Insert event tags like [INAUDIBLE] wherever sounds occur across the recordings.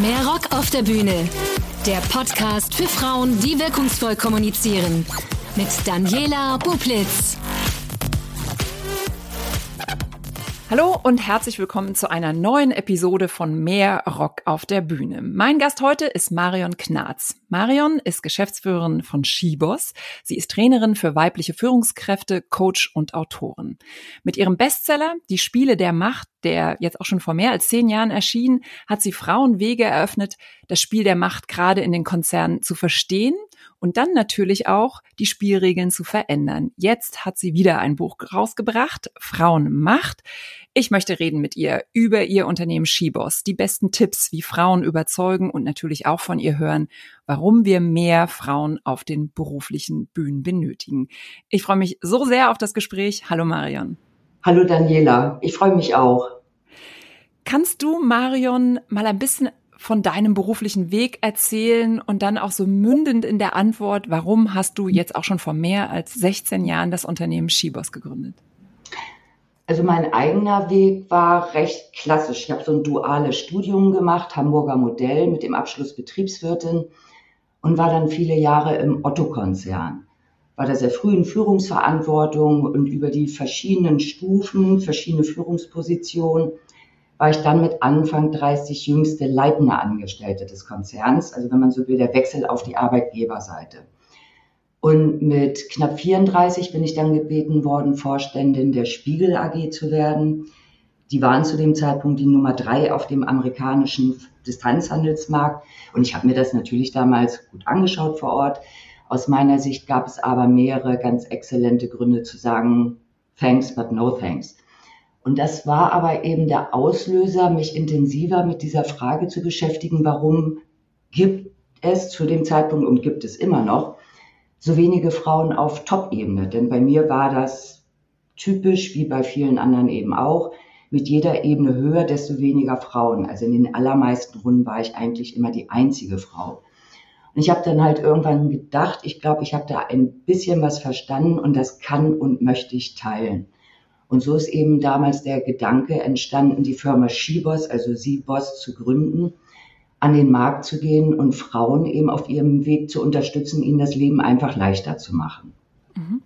Mehr Rock auf der Bühne. Der Podcast für Frauen, die wirkungsvoll kommunizieren. Mit Daniela Bublitz. Hallo und herzlich willkommen zu einer neuen Episode von Mehr Rock auf der Bühne. Mein Gast heute ist Marion Knarz. Marion ist Geschäftsführerin von Shibos. Sie ist Trainerin für weibliche Führungskräfte, Coach und Autorin. Mit ihrem Bestseller Die Spiele der Macht, der jetzt auch schon vor mehr als zehn Jahren erschien, hat sie Frauen Wege eröffnet, das Spiel der Macht gerade in den Konzernen zu verstehen und dann natürlich auch die Spielregeln zu verändern. Jetzt hat sie wieder ein Buch rausgebracht, Frauenmacht. Ich möchte reden mit ihr über ihr Unternehmen Shibos, die besten Tipps, wie Frauen überzeugen und natürlich auch von ihr hören, warum wir mehr Frauen auf den beruflichen Bühnen benötigen. Ich freue mich so sehr auf das Gespräch. Hallo Marion. Hallo Daniela, ich freue mich auch. Kannst du Marion mal ein bisschen von deinem beruflichen Weg erzählen und dann auch so mündend in der Antwort, warum hast du jetzt auch schon vor mehr als 16 Jahren das Unternehmen Shibos gegründet? Also mein eigener Weg war recht klassisch. Ich habe so ein duales Studium gemacht, Hamburger Modell mit dem Abschluss Betriebswirtin und war dann viele Jahre im Otto-Konzern. War da sehr früh in Führungsverantwortung und über die verschiedenen Stufen, verschiedene Führungspositionen war ich dann mit Anfang 30 jüngste leitende Angestellte des Konzerns, also wenn man so will, der Wechsel auf die Arbeitgeberseite. Und mit knapp 34 bin ich dann gebeten worden, Vorständin der Spiegel AG zu werden. Die waren zu dem Zeitpunkt die Nummer drei auf dem amerikanischen Distanzhandelsmarkt. Und ich habe mir das natürlich damals gut angeschaut vor Ort. Aus meiner Sicht gab es aber mehrere ganz exzellente Gründe zu sagen, thanks, but no thanks. Und das war aber eben der Auslöser, mich intensiver mit dieser Frage zu beschäftigen, warum gibt es zu dem Zeitpunkt und gibt es immer noch so wenige Frauen auf Top-Ebene. Denn bei mir war das typisch, wie bei vielen anderen eben auch, mit jeder Ebene höher, desto weniger Frauen. Also in den allermeisten Runden war ich eigentlich immer die einzige Frau. Und ich habe dann halt irgendwann gedacht, ich glaube, ich habe da ein bisschen was verstanden und das kann und möchte ich teilen. Und so ist eben damals der Gedanke entstanden, die Firma Shibos, also Siebos, zu gründen, an den Markt zu gehen und Frauen eben auf ihrem Weg zu unterstützen, ihnen das Leben einfach leichter zu machen. Mhm.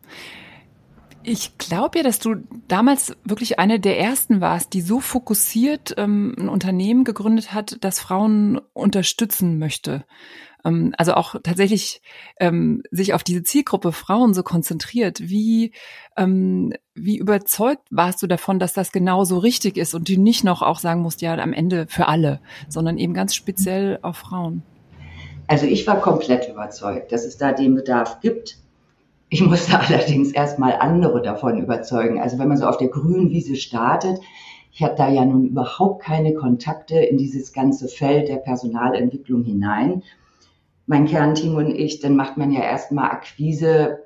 Ich glaube ja, dass du damals wirklich eine der ersten warst, die so fokussiert ähm, ein Unternehmen gegründet hat, das Frauen unterstützen möchte. Ähm, also auch tatsächlich ähm, sich auf diese Zielgruppe Frauen so konzentriert. Wie, ähm, wie überzeugt warst du davon, dass das genau so richtig ist und du nicht noch auch sagen musst, ja, am Ende für alle, sondern eben ganz speziell auf Frauen? Also ich war komplett überzeugt, dass es da den Bedarf gibt. Ich musste [LAUGHS] allerdings erstmal andere davon überzeugen. Also wenn man so auf der grünen Wiese startet, ich habe da ja nun überhaupt keine Kontakte in dieses ganze Feld der Personalentwicklung hinein mein Kernteam und ich, dann macht man ja erstmal Akquise,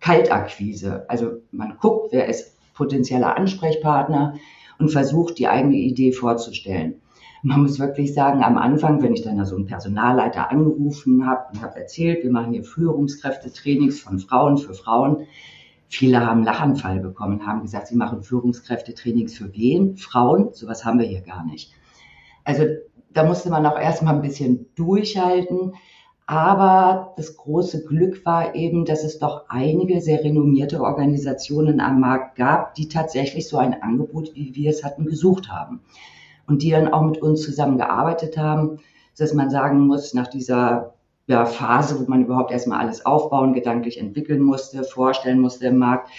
Kaltakquise. Also man guckt, wer ist potenzieller Ansprechpartner und versucht, die eigene Idee vorzustellen. Man muss wirklich sagen, am Anfang, wenn ich dann so einen Personalleiter angerufen habe und habe erzählt, wir machen hier Führungskräftetrainings von Frauen für Frauen, viele haben Lachanfall bekommen, haben gesagt, sie machen Führungskräftetrainings für wen? Frauen? Sowas haben wir hier gar nicht. Also da musste man auch erstmal ein bisschen durchhalten. Aber das große Glück war eben, dass es doch einige sehr renommierte Organisationen am Markt gab, die tatsächlich so ein Angebot, wie wir es hatten, gesucht haben. Und die dann auch mit uns zusammengearbeitet haben, dass man sagen muss, nach dieser ja, Phase, wo man überhaupt erstmal alles aufbauen, gedanklich entwickeln musste, vorstellen musste im Markt.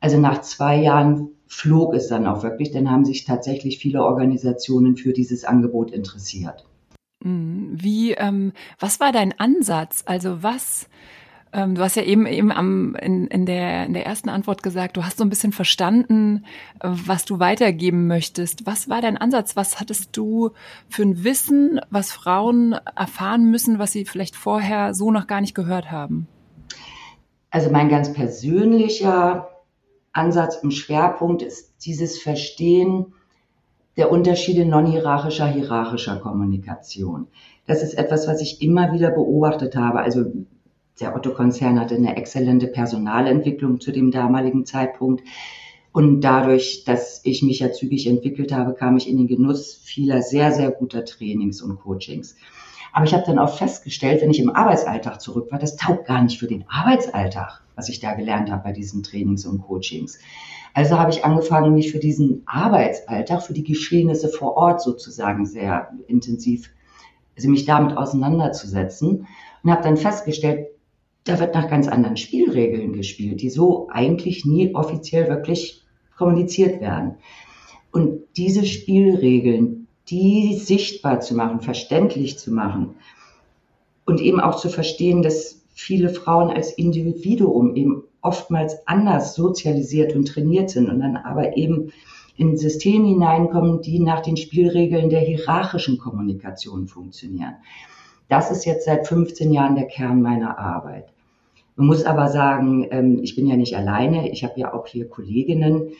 Also nach zwei Jahren flog es dann auch wirklich, dann haben sich tatsächlich viele Organisationen für dieses Angebot interessiert. Mhm. Wie, ähm, was war dein Ansatz? Also was, ähm, du hast ja eben eben am, in, in, der, in der ersten Antwort gesagt, du hast so ein bisschen verstanden, äh, was du weitergeben möchtest. Was war dein Ansatz? Was hattest du für ein Wissen, was Frauen erfahren müssen, was sie vielleicht vorher so noch gar nicht gehört haben? Also mein ganz persönlicher Ansatz im Schwerpunkt ist dieses Verstehen, der Unterschiede non-hierarchischer, hierarchischer Kommunikation. Das ist etwas, was ich immer wieder beobachtet habe. Also der Otto-Konzern hatte eine exzellente Personalentwicklung zu dem damaligen Zeitpunkt. Und dadurch, dass ich mich ja zügig entwickelt habe, kam ich in den Genuss vieler sehr, sehr guter Trainings und Coachings. Aber ich habe dann auch festgestellt, wenn ich im Arbeitsalltag zurück war, das taugt gar nicht für den Arbeitsalltag, was ich da gelernt habe bei diesen Trainings und Coachings. Also habe ich angefangen, mich für diesen Arbeitsalltag, für die Geschehnisse vor Ort sozusagen sehr intensiv, also mich damit auseinanderzusetzen und habe dann festgestellt, da wird nach ganz anderen Spielregeln gespielt, die so eigentlich nie offiziell wirklich kommuniziert werden. Und diese Spielregeln, die sichtbar zu machen, verständlich zu machen und eben auch zu verstehen, dass viele Frauen als Individuum eben oftmals anders sozialisiert und trainiert sind und dann aber eben in Systeme hineinkommen, die nach den Spielregeln der hierarchischen Kommunikation funktionieren. Das ist jetzt seit 15 Jahren der Kern meiner Arbeit. Man muss aber sagen, ähm, ich bin ja nicht alleine, ich habe ja auch hier Kolleginnen,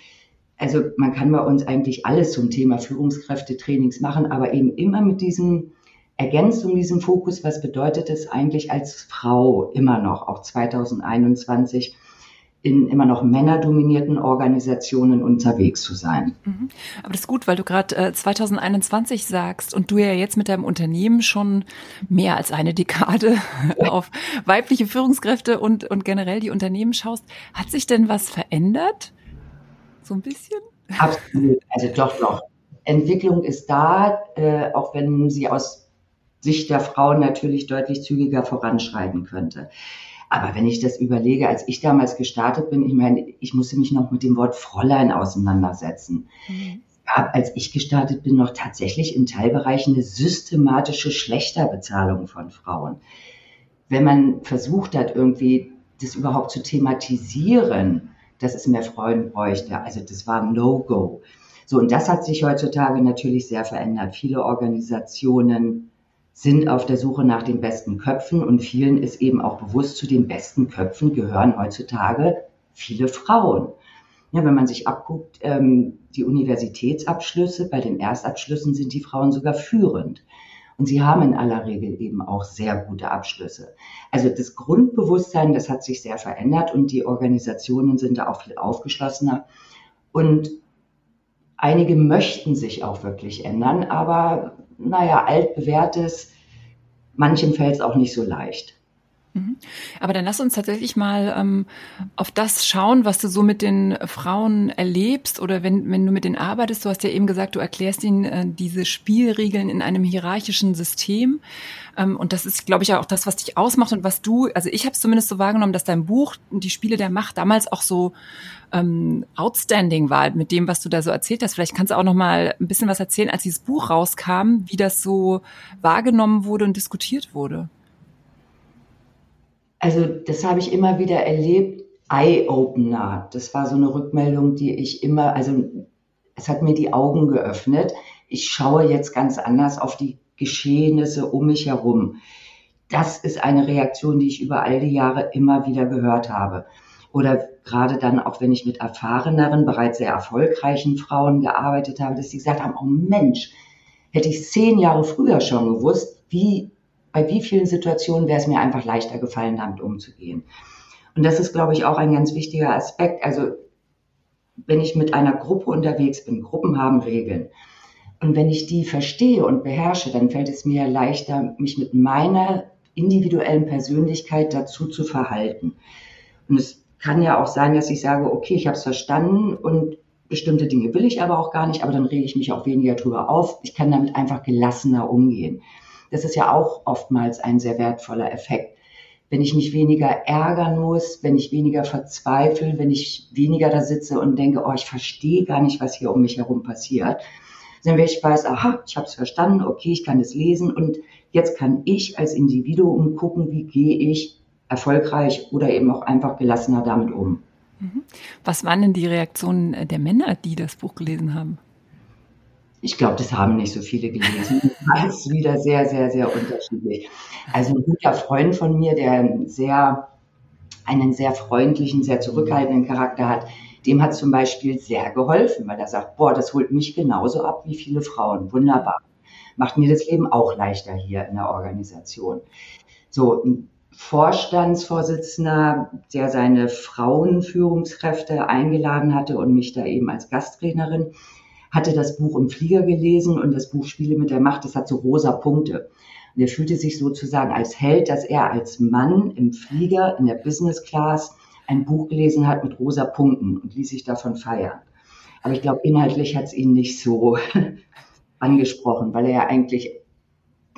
also man kann bei uns eigentlich alles zum Thema Führungskräftetrainings machen, aber eben immer mit diesem ergänzt um diesen Fokus, was bedeutet es eigentlich als Frau immer noch, auch 2021, in immer noch männerdominierten Organisationen unterwegs zu sein. Mhm. Aber das ist gut, weil du gerade äh, 2021 sagst und du ja jetzt mit deinem Unternehmen schon mehr als eine Dekade [LAUGHS] auf weibliche Führungskräfte und, und generell die Unternehmen schaust. Hat sich denn was verändert? so ein bisschen? Absolut, also doch noch. Entwicklung ist da, äh, auch wenn sie aus Sicht der Frauen natürlich deutlich zügiger voranschreiten könnte. Aber wenn ich das überlege, als ich damals gestartet bin, ich meine, ich musste mich noch mit dem Wort Fräulein auseinandersetzen. Mhm. gab, als ich gestartet bin, noch tatsächlich in Teilbereichen eine systematische Schlechterbezahlung von Frauen. Wenn man versucht hat, irgendwie das überhaupt zu thematisieren, dass es mehr Frauen bräuchte. Also das war ein No-Go. So, und das hat sich heutzutage natürlich sehr verändert. Viele Organisationen sind auf der Suche nach den besten Köpfen und vielen ist eben auch bewusst, zu den besten Köpfen gehören heutzutage viele Frauen. Ja, wenn man sich abguckt, ähm, die Universitätsabschlüsse, bei den Erstabschlüssen sind die Frauen sogar führend. Und sie haben in aller Regel eben auch sehr gute Abschlüsse. Also das Grundbewusstsein, das hat sich sehr verändert und die Organisationen sind da auch viel aufgeschlossener. Und einige möchten sich auch wirklich ändern, aber naja, altbewährtes, manchen fällt es auch nicht so leicht. Mhm. Aber dann lass uns tatsächlich mal ähm, auf das schauen, was du so mit den Frauen erlebst oder wenn, wenn du mit denen arbeitest. Du hast ja eben gesagt, du erklärst ihnen äh, diese Spielregeln in einem hierarchischen System. Ähm, und das ist, glaube ich, auch das, was dich ausmacht und was du, also ich habe es zumindest so wahrgenommen, dass dein Buch, die Spiele der Macht, damals auch so ähm, outstanding war mit dem, was du da so erzählt hast. Vielleicht kannst du auch noch mal ein bisschen was erzählen, als dieses Buch rauskam, wie das so wahrgenommen wurde und diskutiert wurde. Also das habe ich immer wieder erlebt. Eye-Opener, das war so eine Rückmeldung, die ich immer, also es hat mir die Augen geöffnet. Ich schaue jetzt ganz anders auf die Geschehnisse um mich herum. Das ist eine Reaktion, die ich über all die Jahre immer wieder gehört habe. Oder gerade dann auch, wenn ich mit erfahreneren, bereits sehr erfolgreichen Frauen gearbeitet habe, dass sie gesagt haben, oh Mensch, hätte ich zehn Jahre früher schon gewusst, wie bei wie vielen Situationen wäre es mir einfach leichter gefallen, damit umzugehen. Und das ist, glaube ich, auch ein ganz wichtiger Aspekt. Also wenn ich mit einer Gruppe unterwegs bin, Gruppen haben Regeln. Und wenn ich die verstehe und beherrsche, dann fällt es mir leichter, mich mit meiner individuellen Persönlichkeit dazu zu verhalten. Und es kann ja auch sein, dass ich sage, okay, ich habe es verstanden und bestimmte Dinge will ich aber auch gar nicht, aber dann rege ich mich auch weniger drüber auf. Ich kann damit einfach gelassener umgehen. Das ist ja auch oftmals ein sehr wertvoller Effekt. Wenn ich mich weniger ärgern muss, wenn ich weniger verzweifle, wenn ich weniger da sitze und denke, oh, ich verstehe gar nicht, was hier um mich herum passiert, sondern wenn ich weiß, aha, ich habe es verstanden, okay, ich kann es lesen und jetzt kann ich als Individuum gucken, wie gehe ich erfolgreich oder eben auch einfach gelassener damit um. Mhm. Was waren denn die Reaktionen der Männer, die das Buch gelesen haben? Ich glaube, das haben nicht so viele gelesen. Das ist wieder sehr, sehr, sehr unterschiedlich. Also ein guter Freund von mir, der sehr, einen sehr freundlichen, sehr zurückhaltenden Charakter hat, dem hat zum Beispiel sehr geholfen, weil er sagt, boah, das holt mich genauso ab wie viele Frauen. Wunderbar. Macht mir das Leben auch leichter hier in der Organisation. So, Vorstandsvorsitzender, der seine Frauenführungskräfte eingeladen hatte und mich da eben als Gastrednerin, hatte das Buch im Flieger gelesen und das Buch Spiele mit der Macht, das hat so rosa Punkte. Und er fühlte sich sozusagen als Held, dass er als Mann im Flieger in der Business Class ein Buch gelesen hat mit rosa Punkten und ließ sich davon feiern. Aber ich glaube, inhaltlich hat es ihn nicht so [LAUGHS] angesprochen, weil er ja eigentlich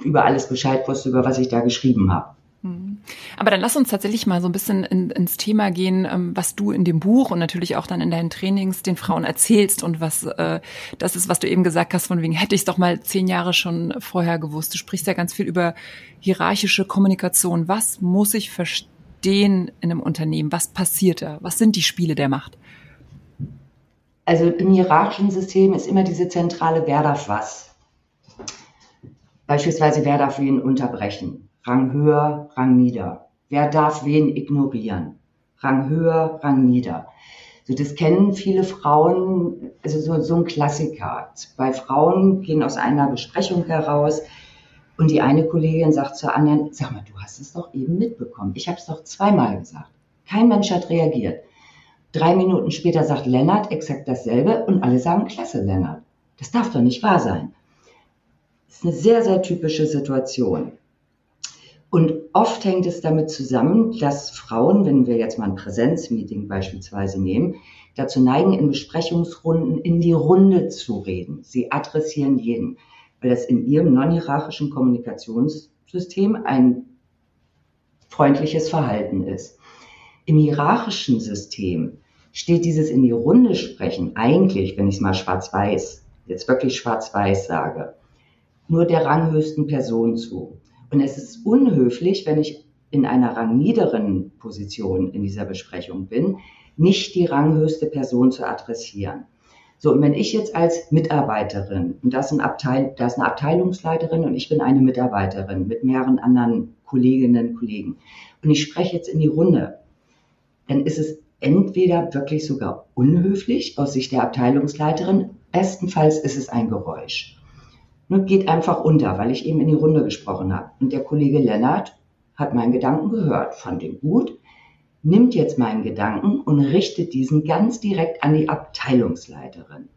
über alles Bescheid wusste, über was ich da geschrieben habe. Mhm. Aber dann lass uns tatsächlich mal so ein bisschen in, ins Thema gehen, ähm, was du in dem Buch und natürlich auch dann in deinen Trainings den Frauen erzählst und was äh, das ist, was du eben gesagt hast, von wegen hätte ich es doch mal zehn Jahre schon vorher gewusst. Du sprichst ja ganz viel über hierarchische Kommunikation. Was muss ich verstehen in einem Unternehmen? Was passiert da? Was sind die Spiele der Macht? Also im hierarchischen System ist immer diese zentrale Wer darf was. Beispielsweise wer darf wen unterbrechen Rang höher, Rang nieder. Wer darf wen ignorieren? Rang höher, Rang nieder. So, das kennen viele Frauen, also so, so ein Klassiker. Zwei Frauen gehen aus einer Besprechung heraus und die eine Kollegin sagt zur anderen, sag mal, du hast es doch eben mitbekommen. Ich habe es doch zweimal gesagt. Kein Mensch hat reagiert. Drei Minuten später sagt Lennart exakt dasselbe und alle sagen, klasse, Lennart. Das darf doch nicht wahr sein. Das ist eine sehr, sehr typische Situation. Und oft hängt es damit zusammen, dass Frauen, wenn wir jetzt mal ein Präsenzmeeting beispielsweise nehmen, dazu neigen, in Besprechungsrunden in die Runde zu reden. Sie adressieren jeden, weil das in ihrem non-hierarchischen Kommunikationssystem ein freundliches Verhalten ist. Im hierarchischen System steht dieses in die Runde sprechen eigentlich, wenn ich es mal schwarz-weiß, jetzt wirklich schwarz-weiß sage, nur der ranghöchsten Person zu. Und es ist unhöflich, wenn ich in einer rangniederen Position in dieser Besprechung bin, nicht die ranghöchste Person zu adressieren. So, und wenn ich jetzt als Mitarbeiterin, und das ist, ein Abteil, das ist eine Abteilungsleiterin und ich bin eine Mitarbeiterin mit mehreren anderen Kolleginnen und Kollegen, und ich spreche jetzt in die Runde, dann ist es entweder wirklich sogar unhöflich aus Sicht der Abteilungsleiterin, bestenfalls ist es ein Geräusch ne, geht einfach unter, weil ich eben in die Runde gesprochen habe. Und der Kollege Lennart hat meinen Gedanken gehört, fand ihn gut, nimmt jetzt meinen Gedanken und richtet diesen ganz direkt an die Abteilungsleiterin.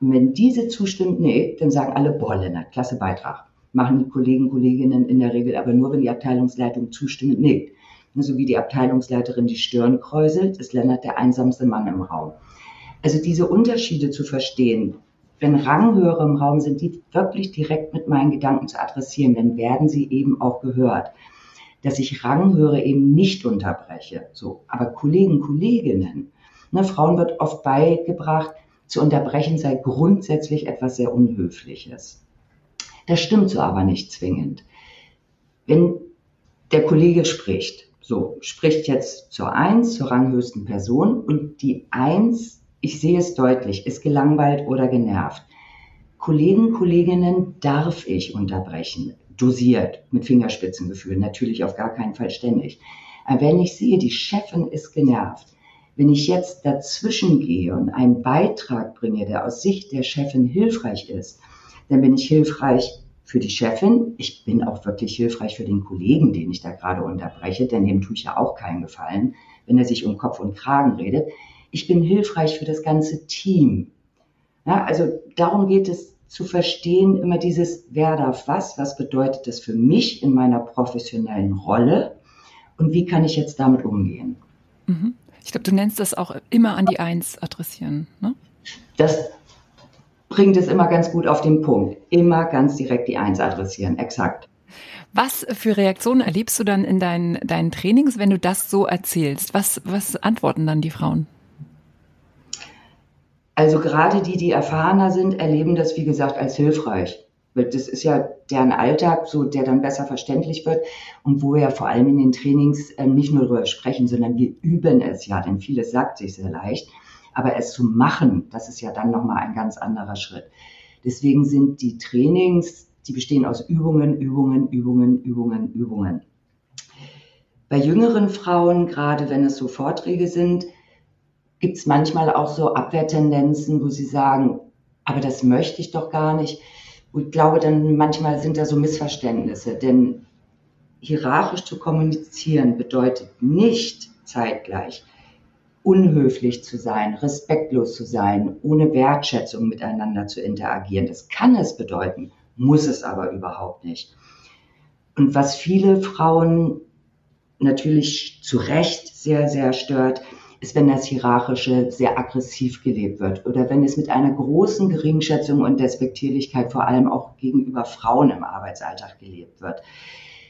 Und wenn diese zustimmt, nee, dann sagen alle, boah, Lennart, klasse Beitrag. Machen die Kollegen, Kolleginnen in der Regel aber nur, wenn die Abteilungsleitung zustimmt, nickt. So wie die Abteilungsleiterin die Stirn kräuselt, ist Lennart der einsamste Mann im Raum. Also diese Unterschiede zu verstehen, wenn Ranghöhere im Raum sind, die wirklich direkt mit meinen Gedanken zu adressieren, dann werden sie eben auch gehört. Dass ich Ranghöhere eben nicht unterbreche. So, aber Kollegen, Kolleginnen, ne, Frauen wird oft beigebracht, zu unterbrechen sei grundsätzlich etwas sehr Unhöfliches. Das stimmt so aber nicht zwingend. Wenn der Kollege spricht, so spricht jetzt zur Eins, zur ranghöchsten Person und die Eins ich sehe es deutlich, ist gelangweilt oder genervt. Kollegen, Kolleginnen darf ich unterbrechen, dosiert, mit Fingerspitzengefühl, natürlich auf gar keinen Fall ständig. Wenn ich sehe, die Chefin ist genervt, wenn ich jetzt dazwischen gehe und einen Beitrag bringe, der aus Sicht der Chefin hilfreich ist, dann bin ich hilfreich für die Chefin. Ich bin auch wirklich hilfreich für den Kollegen, den ich da gerade unterbreche, denn dem tue ich ja auch keinen Gefallen, wenn er sich um Kopf und Kragen redet ich bin hilfreich für das ganze Team. Ja, also darum geht es zu verstehen, immer dieses, wer darf was, was bedeutet das für mich in meiner professionellen Rolle und wie kann ich jetzt damit umgehen. Mhm. Ich glaube, du nennst das auch immer an die Eins adressieren. Ne? Das bringt es immer ganz gut auf den Punkt. Immer ganz direkt die Eins adressieren, exakt. Was für Reaktionen erlebst du dann in deinen, deinen Trainings, wenn du das so erzählst? Was, was antworten dann die Frauen? Also gerade die, die erfahrener sind, erleben das, wie gesagt, als hilfreich. Das ist ja deren Alltag, so der dann besser verständlich wird und wo wir ja vor allem in den Trainings äh, nicht nur darüber sprechen, sondern wir üben es ja, denn vieles sagt sich sehr leicht. Aber es zu machen, das ist ja dann nochmal ein ganz anderer Schritt. Deswegen sind die Trainings, die bestehen aus Übungen, Übungen, Übungen, Übungen, Übungen. Bei jüngeren Frauen, gerade wenn es so Vorträge sind, gibt es manchmal auch so Abwehrtendenzen, wo sie sagen, aber das möchte ich doch gar nicht. Und ich glaube dann manchmal sind da so Missverständnisse, denn hierarchisch zu kommunizieren bedeutet nicht zeitgleich unhöflich zu sein, respektlos zu sein, ohne Wertschätzung miteinander zu interagieren. Das kann es bedeuten, muss es aber überhaupt nicht. Und was viele Frauen natürlich zu Recht sehr, sehr stört, ist, wenn das Hierarchische sehr aggressiv gelebt wird oder wenn es mit einer großen Geringschätzung und Despektierlichkeit vor allem auch gegenüber Frauen im Arbeitsalltag gelebt wird.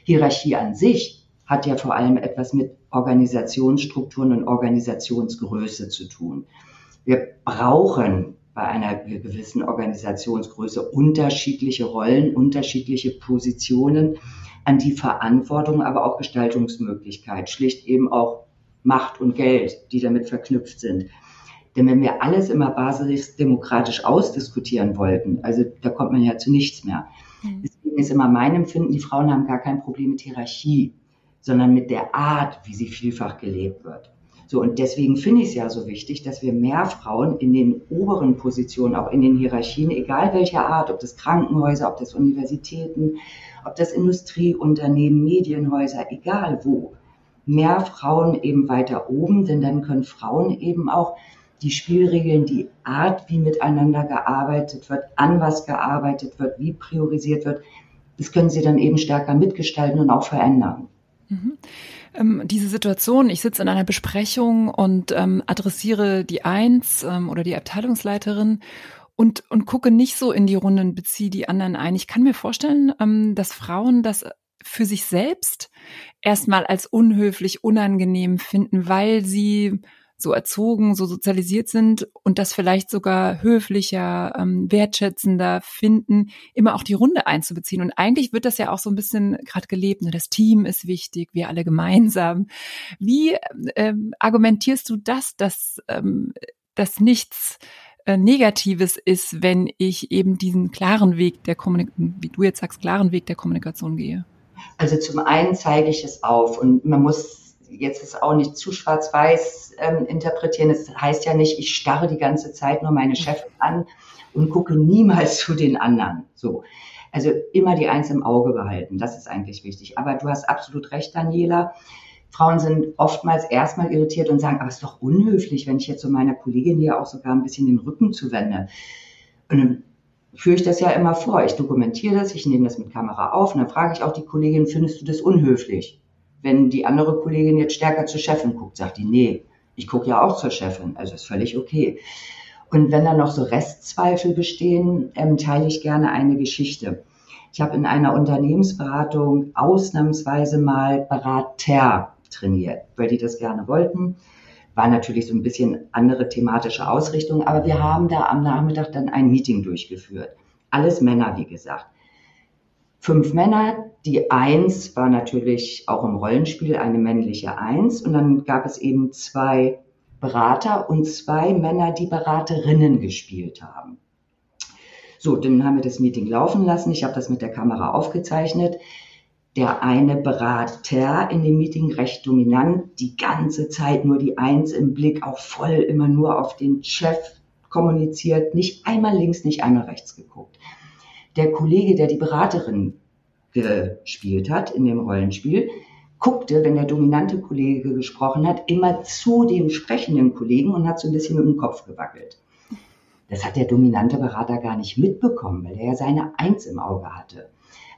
Hierarchie an sich hat ja vor allem etwas mit Organisationsstrukturen und Organisationsgröße zu tun. Wir brauchen bei einer gewissen Organisationsgröße unterschiedliche Rollen, unterschiedliche Positionen, an die Verantwortung, aber auch Gestaltungsmöglichkeit, schlicht eben auch Macht und Geld, die damit verknüpft sind. Denn wenn wir alles immer basisdemokratisch ausdiskutieren wollten, also da kommt man ja zu nichts mehr. Mhm. Deswegen ist immer mein Empfinden, die Frauen haben gar kein Problem mit Hierarchie, sondern mit der Art, wie sie vielfach gelebt wird. So, und deswegen finde ich es ja so wichtig, dass wir mehr Frauen in den oberen Positionen, auch in den Hierarchien, egal welcher Art, ob das Krankenhäuser, ob das Universitäten, ob das Industrieunternehmen, Medienhäuser, egal wo, mehr Frauen eben weiter oben, denn dann können Frauen eben auch die Spielregeln, die Art, wie miteinander gearbeitet wird, an was gearbeitet wird, wie priorisiert wird, das können sie dann eben stärker mitgestalten und auch verändern. Mhm. Ähm, diese Situation, ich sitze in einer Besprechung und ähm, adressiere die Eins ähm, oder die Abteilungsleiterin und, und gucke nicht so in die Runden, beziehe die anderen ein. Ich kann mir vorstellen, ähm, dass Frauen das für sich selbst erstmal als unhöflich, unangenehm finden, weil sie so erzogen, so sozialisiert sind und das vielleicht sogar höflicher, ähm, wertschätzender finden, immer auch die Runde einzubeziehen. Und eigentlich wird das ja auch so ein bisschen gerade gelebt. Ne? Das Team ist wichtig, wir alle gemeinsam. Wie ähm, argumentierst du das, dass ähm, das nichts äh, Negatives ist, wenn ich eben diesen klaren Weg der Kommunikation, wie du jetzt sagst, klaren Weg der Kommunikation gehe? Also zum einen zeige ich es auf und man muss jetzt es auch nicht zu schwarz-weiß ähm, interpretieren. Es heißt ja nicht, ich starre die ganze Zeit nur meine Chefin an und gucke niemals zu den anderen. So. Also immer die Eins im Auge behalten. Das ist eigentlich wichtig. Aber du hast absolut recht, Daniela. Frauen sind oftmals erstmal irritiert und sagen, aber es ist doch unhöflich, wenn ich jetzt so meiner Kollegin hier auch sogar ein bisschen den Rücken zuwende. Und führe ich das ja immer vor. Ich dokumentiere das, ich nehme das mit Kamera auf und dann frage ich auch die Kollegin, findest du das unhöflich? Wenn die andere Kollegin jetzt stärker zur Chefin guckt, sagt die, nee, ich gucke ja auch zur Chefin, also ist völlig okay. Und wenn dann noch so Restzweifel bestehen, ähm, teile ich gerne eine Geschichte. Ich habe in einer Unternehmensberatung ausnahmsweise mal Berater trainiert, weil die das gerne wollten. War natürlich so ein bisschen andere thematische Ausrichtung, aber wir haben da am Nachmittag dann ein Meeting durchgeführt. Alles Männer, wie gesagt. Fünf Männer, die Eins war natürlich auch im Rollenspiel eine männliche Eins und dann gab es eben zwei Berater und zwei Männer, die Beraterinnen gespielt haben. So, dann haben wir das Meeting laufen lassen. Ich habe das mit der Kamera aufgezeichnet der eine Berater in dem Meeting recht dominant, die ganze Zeit nur die Eins im Blick, auch voll immer nur auf den Chef kommuniziert, nicht einmal links, nicht einmal rechts geguckt. Der Kollege, der die Beraterin gespielt hat in dem Rollenspiel, guckte, wenn der dominante Kollege gesprochen hat, immer zu dem sprechenden Kollegen und hat so ein bisschen mit dem Kopf gewackelt. Das hat der dominante Berater gar nicht mitbekommen, weil er ja seine Eins im Auge hatte.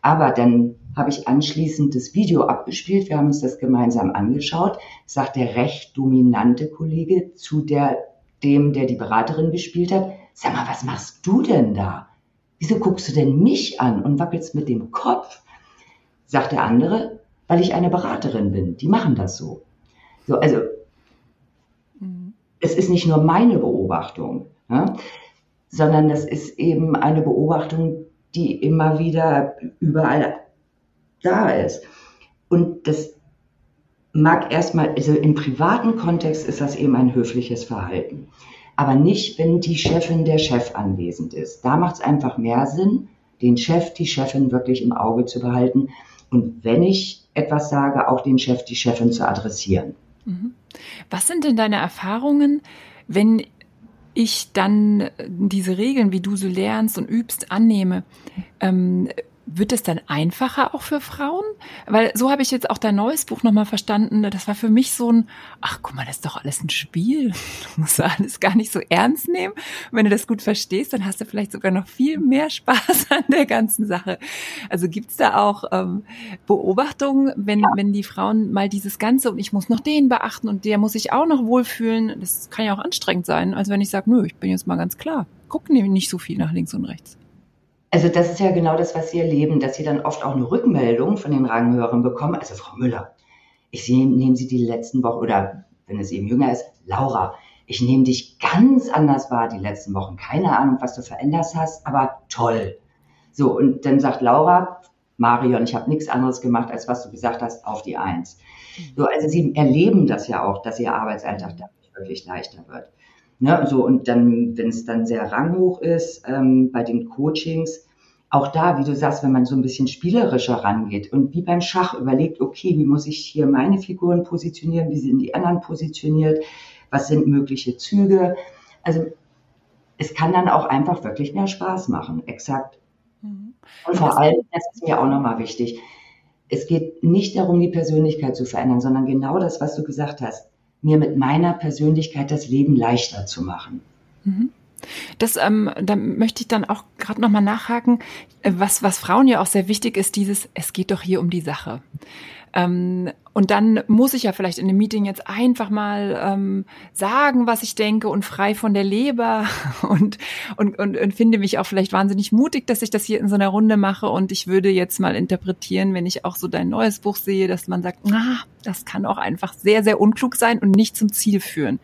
Aber dann habe ich anschließend das Video abgespielt. Wir haben uns das gemeinsam angeschaut. Sagt der recht dominante Kollege zu der, dem, der die Beraterin gespielt hat. Sag mal, was machst du denn da? Wieso guckst du denn mich an und wackelst mit dem Kopf? Sagt der andere, weil ich eine Beraterin bin. Die machen das so. So, also, mhm. es ist nicht nur meine Beobachtung, ja, sondern das ist eben eine Beobachtung, die immer wieder überall da ist. Und das mag erstmal, also im privaten Kontext ist das eben ein höfliches Verhalten. Aber nicht, wenn die Chefin der Chef anwesend ist. Da macht es einfach mehr Sinn, den Chef, die Chefin wirklich im Auge zu behalten. Und wenn ich etwas sage, auch den Chef, die Chefin zu adressieren. Mhm. Was sind denn deine Erfahrungen, wenn ich dann diese Regeln, wie du so lernst und übst, annehme, ähm, wird es dann einfacher auch für Frauen? Weil so habe ich jetzt auch dein neues Buch nochmal verstanden. Das war für mich so ein, ach guck mal, das ist doch alles ein Spiel. [LAUGHS] Du musst alles gar nicht so ernst nehmen. Wenn du das gut verstehst, dann hast du vielleicht sogar noch viel mehr Spaß [LAUGHS] an der ganzen Sache. Also gibt's da auch ähm, Beobachtungen, wenn, wenn die Frauen mal dieses Ganze und ich muss noch den beachten und der muss sich auch noch wohlfühlen. Das kann ja auch anstrengend sein, als wenn ich sage, nö, ich bin jetzt mal ganz klar. Guck nicht so viel nach links und rechts. Also das ist ja genau das, was Sie erleben, dass Sie dann oft auch eine Rückmeldung von den Ranghörern bekommen. Also Frau Müller, ich nehme Sie die letzten Wochen oder wenn es eben jünger ist, Laura, ich nehme dich ganz anders wahr die letzten Wochen. Keine Ahnung, was du verändert hast, aber toll. So, und dann sagt Laura, Marion, ich habe nichts anderes gemacht, als was du gesagt hast, auf die Eins. So, also sie erleben das ja auch, dass ihr Arbeitsalltag dadurch wirklich leichter wird. Ne, so, und dann, wenn es dann sehr ranghoch ist, ähm, bei den Coachings, auch da, wie du sagst, wenn man so ein bisschen spielerischer rangeht und wie beim Schach überlegt, okay, wie muss ich hier meine Figuren positionieren, wie sind die anderen positioniert, was sind mögliche Züge. Also es kann dann auch einfach wirklich mehr Spaß machen, exakt. Mhm. Und vor allem, das ist mir auch nochmal wichtig, es geht nicht darum, die Persönlichkeit zu verändern, sondern genau das, was du gesagt hast mir mit meiner Persönlichkeit das Leben leichter zu machen. Mhm. Das, ähm, da möchte ich dann auch gerade nochmal nachhaken, äh, was, was Frauen ja auch sehr wichtig ist, dieses, es geht doch hier um die Sache. Ähm, und dann muss ich ja vielleicht in einem Meeting jetzt einfach mal ähm, sagen, was ich denke und frei von der Leber [LAUGHS] und, und, und, und finde mich auch vielleicht wahnsinnig mutig, dass ich das hier in so einer Runde mache. Und ich würde jetzt mal interpretieren, wenn ich auch so dein neues Buch sehe, dass man sagt, ah, das kann auch einfach sehr, sehr unklug sein und nicht zum Ziel führen.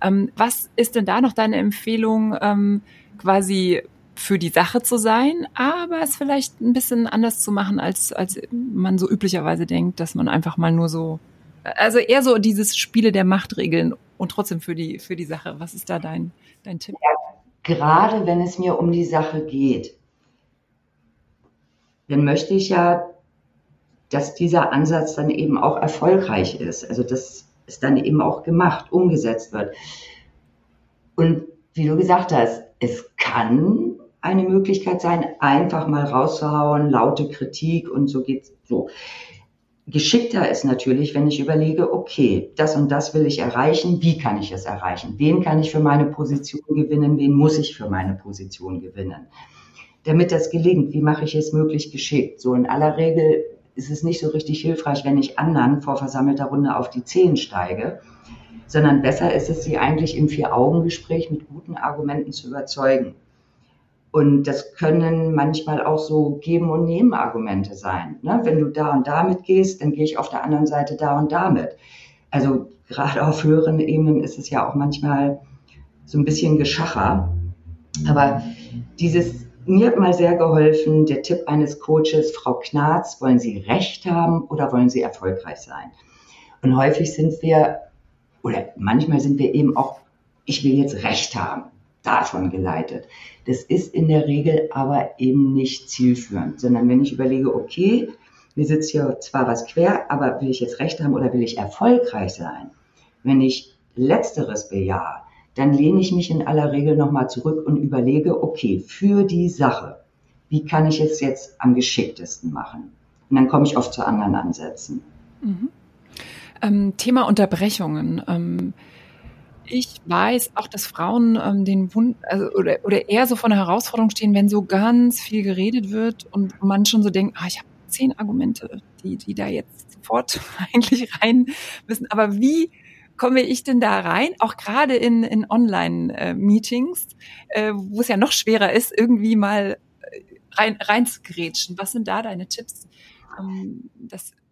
Ähm, was ist denn da noch deine Empfehlung, ähm, quasi für die Sache zu sein, aber es vielleicht ein bisschen anders zu machen, als, als man so üblicherweise denkt, dass man einfach mal nur so, also eher so dieses Spiele der Machtregeln und trotzdem für die, für die Sache. Was ist da dein, dein Tipp? Ja, gerade wenn es mir um die Sache geht, dann möchte ich ja, dass dieser Ansatz dann eben auch erfolgreich ist. Also dass es dann eben auch gemacht, umgesetzt wird. Und wie du gesagt hast, es kann eine Möglichkeit sein, einfach mal rauszuhauen, laute Kritik und so geht's so. Geschickter ist natürlich, wenn ich überlege, okay, das und das will ich erreichen, wie kann ich es erreichen? Wen kann ich für meine Position gewinnen? Wen muss ich für meine Position gewinnen? Damit das gelingt, wie mache ich es möglichst geschickt? So in aller Regel ist es nicht so richtig hilfreich, wenn ich anderen vor versammelter Runde auf die Zehen steige, sondern besser ist es, sie eigentlich im Vier-Augen-Gespräch mit guten Argumenten zu überzeugen. Und das können manchmal auch so Geben- und Nehmen-Argumente sein. Ne? Wenn du da und damit gehst, dann gehe ich auf der anderen Seite da und damit. Also gerade auf höheren Ebenen ist es ja auch manchmal so ein bisschen Geschacher. Aber dieses, mir hat mal sehr geholfen, der Tipp eines Coaches, Frau Knarz, wollen Sie Recht haben oder wollen Sie erfolgreich sein? Und häufig sind wir, oder manchmal sind wir eben auch, ich will jetzt Recht haben davon geleitet. Das ist in der Regel aber eben nicht zielführend, sondern wenn ich überlege, okay, mir sitzt hier zwar was quer, aber will ich jetzt Recht haben oder will ich erfolgreich sein? Wenn ich Letzteres bejahe, dann lehne ich mich in aller Regel nochmal zurück und überlege, okay, für die Sache, wie kann ich es jetzt am geschicktesten machen? Und dann komme ich oft zu anderen Ansätzen. Mhm. Ähm, Thema Unterbrechungen. Ähm, ich weiß auch, dass Frauen ähm, den Wund also, oder, oder eher so vor einer Herausforderung stehen, wenn so ganz viel geredet wird und man schon so denkt, ah, ich habe zehn Argumente, die, die da jetzt sofort [LAUGHS] eigentlich rein müssen. Aber wie komme ich denn da rein? Auch gerade in, in Online-Meetings, äh, wo es ja noch schwerer ist, irgendwie mal äh, rein, rein zu grätschen. Was sind da deine Tipps? Ähm,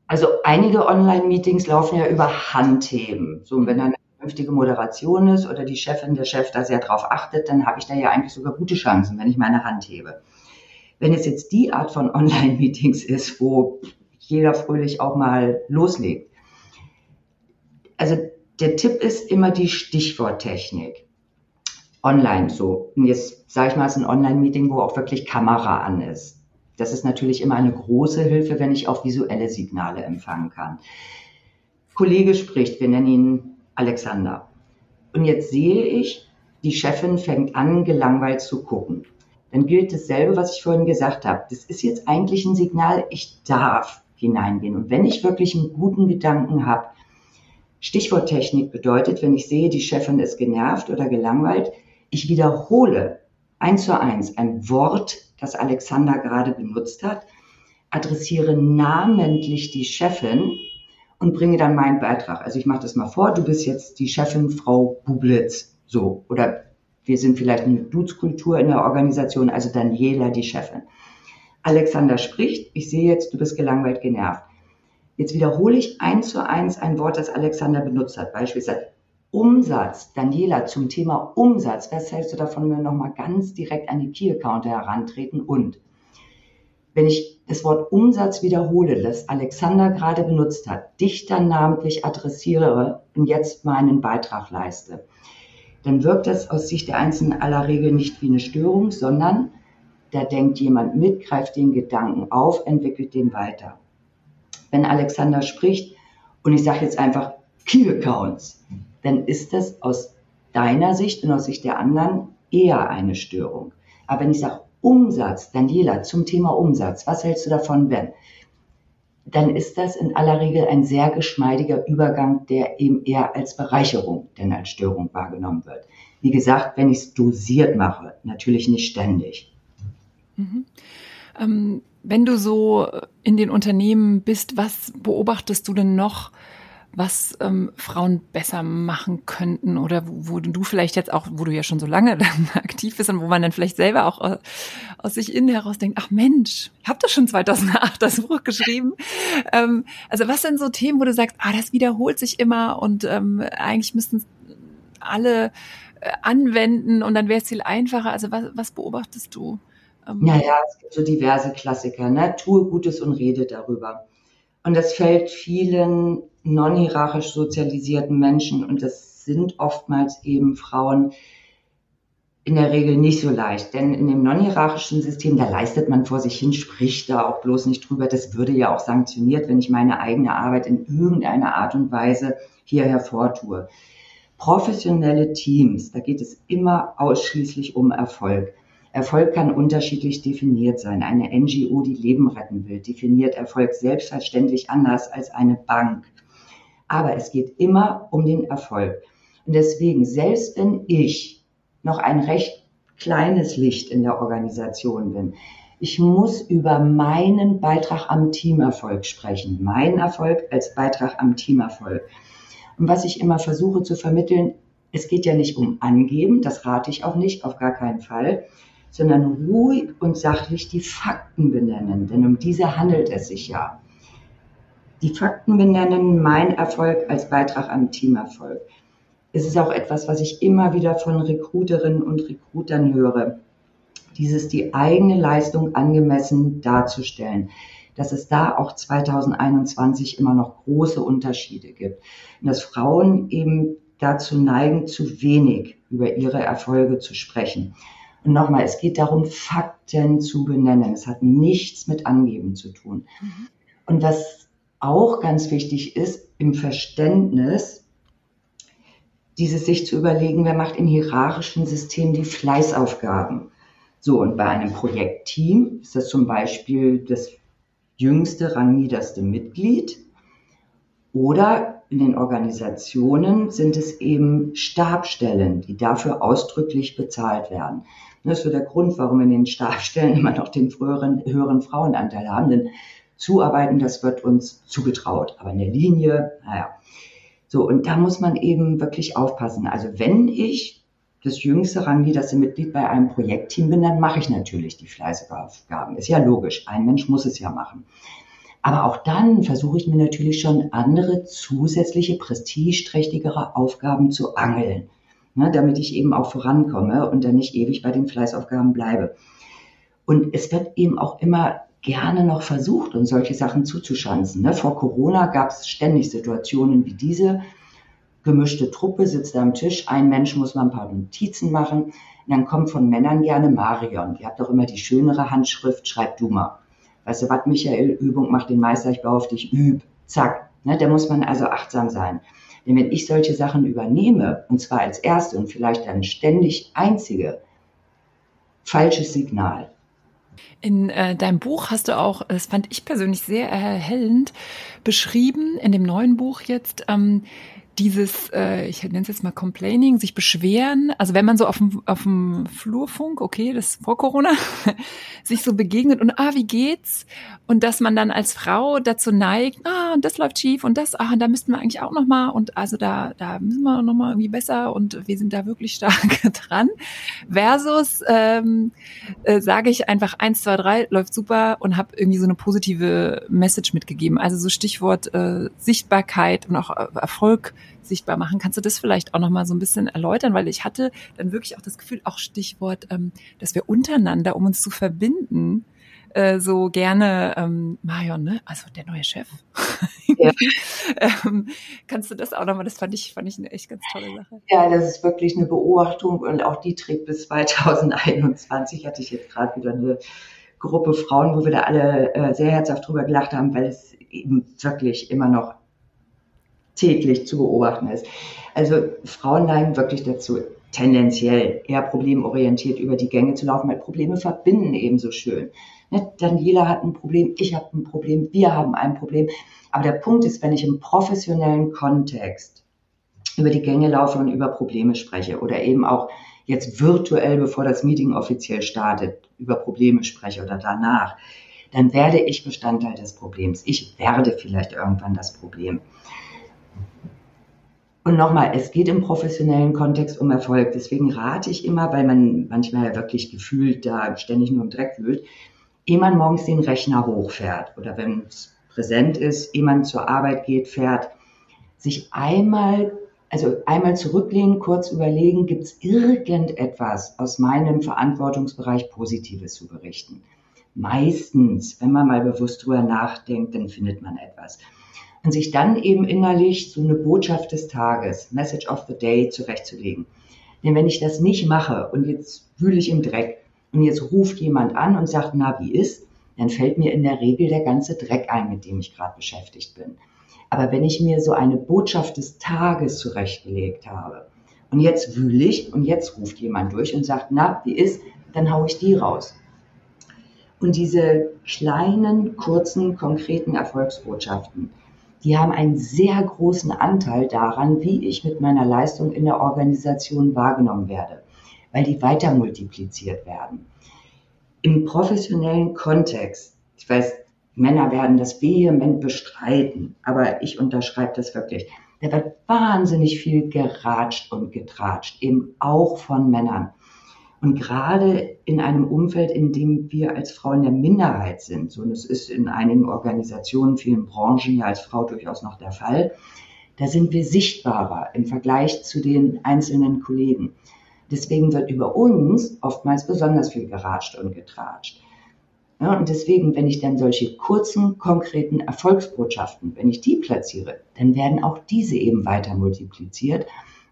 also einige Online-Meetings laufen ja über Handheben. So, wenn dann vernünftige Moderation ist oder die Chefin, der Chef da sehr drauf achtet, dann habe ich da ja eigentlich sogar gute Chancen, wenn ich meine Hand hebe. Wenn es jetzt die Art von Online-Meetings ist, wo jeder fröhlich auch mal loslegt. Also der Tipp ist immer die Stichworttechnik. Online so. Und jetzt sage ich mal, es ist ein Online-Meeting, wo auch wirklich Kamera an ist. Das ist natürlich immer eine große Hilfe, wenn ich auch visuelle Signale empfangen kann. Kollege spricht, wir nennen ihn Alexander. Und jetzt sehe ich, die Chefin fängt an, gelangweilt zu gucken. dann gilt dasselbe, was ich vorhin gesagt habe. Das ist jetzt eigentlich ein Signal, ich darf hineingehen. Und wenn ich wirklich einen guten Gedanken habe, Stichworttechnik bedeutet, wenn ich sehe, die Chefin ist genervt oder gelangweilt, ich wiederhole eins zu eins ein Wort, das Alexander gerade benutzt hat, adressiere namentlich die Chefin und bringe dann meinen Beitrag. Also ich mache das mal vor, du bist jetzt die Chefin Frau Bublitz, so, oder wir sind vielleicht eine Duzkultur in der Organisation, also Daniela die Chefin. Alexander spricht, ich sehe jetzt, du bist gelangweilt, genervt. Jetzt wiederhole ich eins zu eins ein Wort, das Alexander benutzt hat. Beispielsweise Umsatz. Daniela, zum Thema Umsatz. Was hältst du davon, wenn wir nochmal ganz direkt an die Key-Accounter herantreten? Und wenn ich das Wort Umsatz wiederhole, das Alexander gerade benutzt hat, dich dann namentlich adressiere und jetzt meinen Beitrag leiste, dann wirkt das aus Sicht der Einzelnen aller Regel nicht wie eine Störung, sondern da denkt jemand mit, greift den Gedanken auf, entwickelt den weiter. Wenn Alexander spricht und ich sage jetzt einfach Key Accounts, dann ist das aus deiner Sicht und aus Sicht der anderen eher eine Störung. Aber wenn ich sage Umsatz, Daniela, zum Thema Umsatz, was hältst du davon, wenn? Dann ist das in aller Regel ein sehr geschmeidiger Übergang, der eben eher als Bereicherung denn als Störung wahrgenommen wird. Wie gesagt, wenn ich es dosiert mache, natürlich nicht ständig. Mhm. Ähm, wenn du so in den Unternehmen bist, was beobachtest du denn noch, was ähm, Frauen besser machen könnten oder wo, wo, du vielleicht jetzt auch, wo du ja schon so lange [LAUGHS] aktiv bist und wo man dann vielleicht selber auch aus, aus sich innen heraus denkt, ach Mensch, ich habe doch schon 2008 das Buch geschrieben. [LAUGHS] Ähm, also was sind so Themen, wo du sagst, ah, das wiederholt sich immer und ähm, eigentlich müssten alle äh, anwenden und dann wäre es viel einfacher. Also was, was beobachtest du? Ähm, naja, es gibt so diverse Klassiker, ne? Tue Gutes und rede darüber. Und das fällt vielen non-hierarchisch sozialisierten Menschen, und das sind oftmals eben Frauen, in der Regel nicht so leicht. Denn in dem non-hierarchischen System, da leistet man vor sich hin, spricht da auch bloß nicht drüber. Das würde ja auch sanktioniert, wenn ich meine eigene Arbeit in irgendeiner Art und Weise hier hervortue. Professionelle Teams, da geht es immer ausschließlich um Erfolg. Erfolg kann unterschiedlich definiert sein. Eine NGO, die Leben retten will, definiert Erfolg selbstverständlich anders als eine Bank. Aber es geht immer um den Erfolg. Und deswegen, selbst wenn ich noch ein recht kleines Licht in der Organisation bin, ich muss über meinen Beitrag am Teamerfolg sprechen. Mein Erfolg als Beitrag am Teamerfolg. Und was ich immer versuche zu vermitteln, es geht ja nicht um Angeben, das rate ich auch nicht, auf gar keinen Fall, sondern ruhig und sachlich die Fakten benennen, denn um diese handelt es sich ja. Die Fakten benennen, mein Erfolg als Beitrag am Teamerfolg. Es ist auch etwas, was ich immer wieder von Recruiterinnen und Recruitern höre. Dieses die eigene Leistung angemessen darzustellen dass es da auch 2021 immer noch große Unterschiede gibt. Und dass Frauen eben dazu neigen, zu wenig über ihre Erfolge zu sprechen. Und nochmal, es geht darum, Fakten zu benennen. Es hat nichts mit Angeben zu tun. Mhm. Und was auch ganz wichtig ist, im Verständnis, dieses sich zu überlegen, wer macht im hierarchischen System die Fleißaufgaben. So, und bei einem Projektteam ist das zum Beispiel das jüngste, rangniederste Mitglied. Oder in den Organisationen sind es eben Stabstellen, die dafür ausdrücklich bezahlt werden. Das ist so der Grund, warum wir in den Stabstellen immer noch den früheren, höheren Frauenanteil haben. Denn Zuarbeiten, das wird uns zugetraut. Aber in der Linie, naja. So, und da muss man eben wirklich aufpassen. Also wenn ich das jüngste rangniederste Mitglied bei einem Projektteam bin, dann mache ich natürlich die Fleißaufgaben. Ist ja logisch. Ein Mensch muss es ja machen. Aber auch dann versuche ich mir natürlich schon andere zusätzliche, prestigeträchtigere Aufgaben zu angeln ne, damit ich eben auch vorankomme und dann nicht ewig bei den Fleißaufgaben bleibe. Und es wird eben auch immer gerne noch versucht, uns solche Sachen zuzuschanzen. Ne? Vor Corona gab es ständig Situationen wie diese. Gemischte Truppe sitzt am Tisch, ein Mensch muss mal ein paar Notizen machen. Und dann kommt von Männern gerne Marion. Ihr habt doch immer die schönere Handschrift, schreib du mal. Weißt du was, Michael, Übung macht den Meister, ich baue auf dich, üb, zack. Ne? Da muss man also achtsam sein. Denn wenn ich solche Sachen übernehme, und zwar als erste und vielleicht dann ständig einzige, falsches Signal. In äh, deinem Buch hast du auch, das fand ich persönlich sehr erhellend, beschrieben, in dem neuen Buch jetzt, ähm, dieses, äh, ich nenne es jetzt mal Complaining, sich beschweren, also wenn man so auf dem, auf dem Flurfunk, okay, das ist vor Corona, [LAUGHS] sich so begegnet und ah, wie geht's? Und dass man dann als Frau dazu neigt, ah, und das läuft schief und das, ah, da müssten wir eigentlich auch noch mal und also da, da müssen wir noch mal irgendwie besser und wir sind da wirklich stark [LAUGHS] dran. Versus ähm, äh, sage ich einfach eins, zwei, drei, läuft super und habe irgendwie so eine positive Message mitgegeben. Also so Stichwort äh, Sichtbarkeit und auch äh, Erfolg sichtbar machen. Kannst du das vielleicht auch noch mal so ein bisschen erläutern? Weil ich hatte dann wirklich auch das Gefühl, auch Stichwort, ähm, dass wir untereinander, um uns zu verbinden, äh, so gerne ähm, Marion, ne? Also der neue Chef. Ja. [LAUGHS] ähm, kannst du das auch nochmal? Das fand ich, fand ich eine echt ganz tolle Sache. Ja, das ist wirklich eine Beobachtung und auch die trägt bis 2021. Hatte ich jetzt gerade wieder eine Gruppe Frauen, wo wir da alle äh, sehr herzhaft drüber gelacht haben, weil es eben wirklich immer noch täglich zu beobachten ist. Also Frauen neigen wirklich dazu, tendenziell eher problemorientiert über die Gänge zu laufen, weil Probleme verbinden ebenso schön. Ne? Daniela hat ein Problem, ich habe ein Problem, wir haben ein Problem. Aber der Punkt ist, wenn ich im professionellen Kontext über die Gänge laufe und über Probleme spreche oder eben auch jetzt virtuell, bevor das Meeting offiziell startet, über Probleme spreche oder danach, dann werde ich Bestandteil des Problems. Ich werde vielleicht irgendwann das Problem. Und nochmal, es geht im professionellen Kontext um Erfolg. Deswegen rate ich immer, weil man manchmal ja wirklich gefühlt da ständig nur im Dreck wühlt, ehe man morgens den Rechner hochfährt oder wenn es präsent ist, ehe man zur Arbeit geht, fährt, sich einmal, also einmal zurücklehnen, kurz überlegen, gibt es irgendetwas aus meinem Verantwortungsbereich Positives zu berichten? Meistens, wenn man mal bewusst drüber nachdenkt, dann findet man etwas und sich dann eben innerlich so eine Botschaft des Tages, Message of the Day zurechtzulegen. Denn wenn ich das nicht mache und jetzt wühle ich im Dreck und jetzt ruft jemand an und sagt, na, wie ist, dann fällt mir in der Regel der ganze Dreck ein, mit dem ich gerade beschäftigt bin. Aber wenn ich mir so eine Botschaft des Tages zurechtgelegt habe und jetzt wühle ich und jetzt ruft jemand durch und sagt, na, wie ist, dann haue ich die raus. Und diese kleinen, kurzen, konkreten Erfolgsbotschaften, die haben einen sehr großen Anteil daran, wie ich mit meiner Leistung in der Organisation wahrgenommen werde, weil die weiter multipliziert werden. Im professionellen Kontext, ich weiß, Männer werden das vehement bestreiten, aber ich unterschreibe das wirklich. Da wird wahnsinnig viel geratscht und getratscht, eben auch von Männern. Und gerade in einem Umfeld, in dem wir als Frauen der Minderheit sind, und es ist in einigen Organisationen, vielen Branchen ja als Frau durchaus noch der Fall, da sind wir sichtbarer im Vergleich zu den einzelnen Kollegen. Deswegen wird über uns oftmals besonders viel geratscht und getratscht. Ja, und deswegen, wenn ich dann solche kurzen, konkreten Erfolgsbotschaften, wenn ich die platziere, dann werden auch diese eben weiter multipliziert.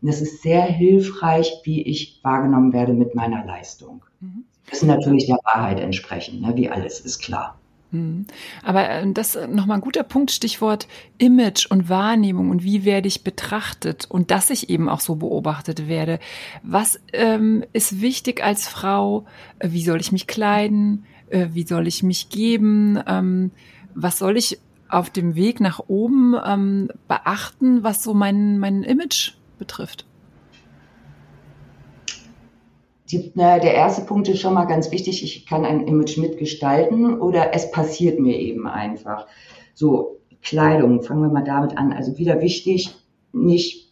Und das ist sehr hilfreich, wie ich wahrgenommen werde mit meiner Leistung. Mhm. Das ist natürlich der Wahrheit entsprechend, ne? wie alles ist klar. Mhm. Aber äh, das ist nochmal ein guter Punkt, Stichwort Image und Wahrnehmung und wie werde ich betrachtet und dass ich eben auch so beobachtet werde. Was ähm, ist wichtig als Frau? Äh, wie soll ich mich kleiden? Äh, wie soll ich mich geben? Ähm, was soll ich auf dem Weg nach oben ähm, beachten, was so mein, mein Image betrifft? Die, na, der erste Punkt ist schon mal ganz wichtig. Ich kann ein Image mitgestalten oder es passiert mir eben einfach. So, Kleidung, fangen wir mal damit an. Also wieder wichtig, nicht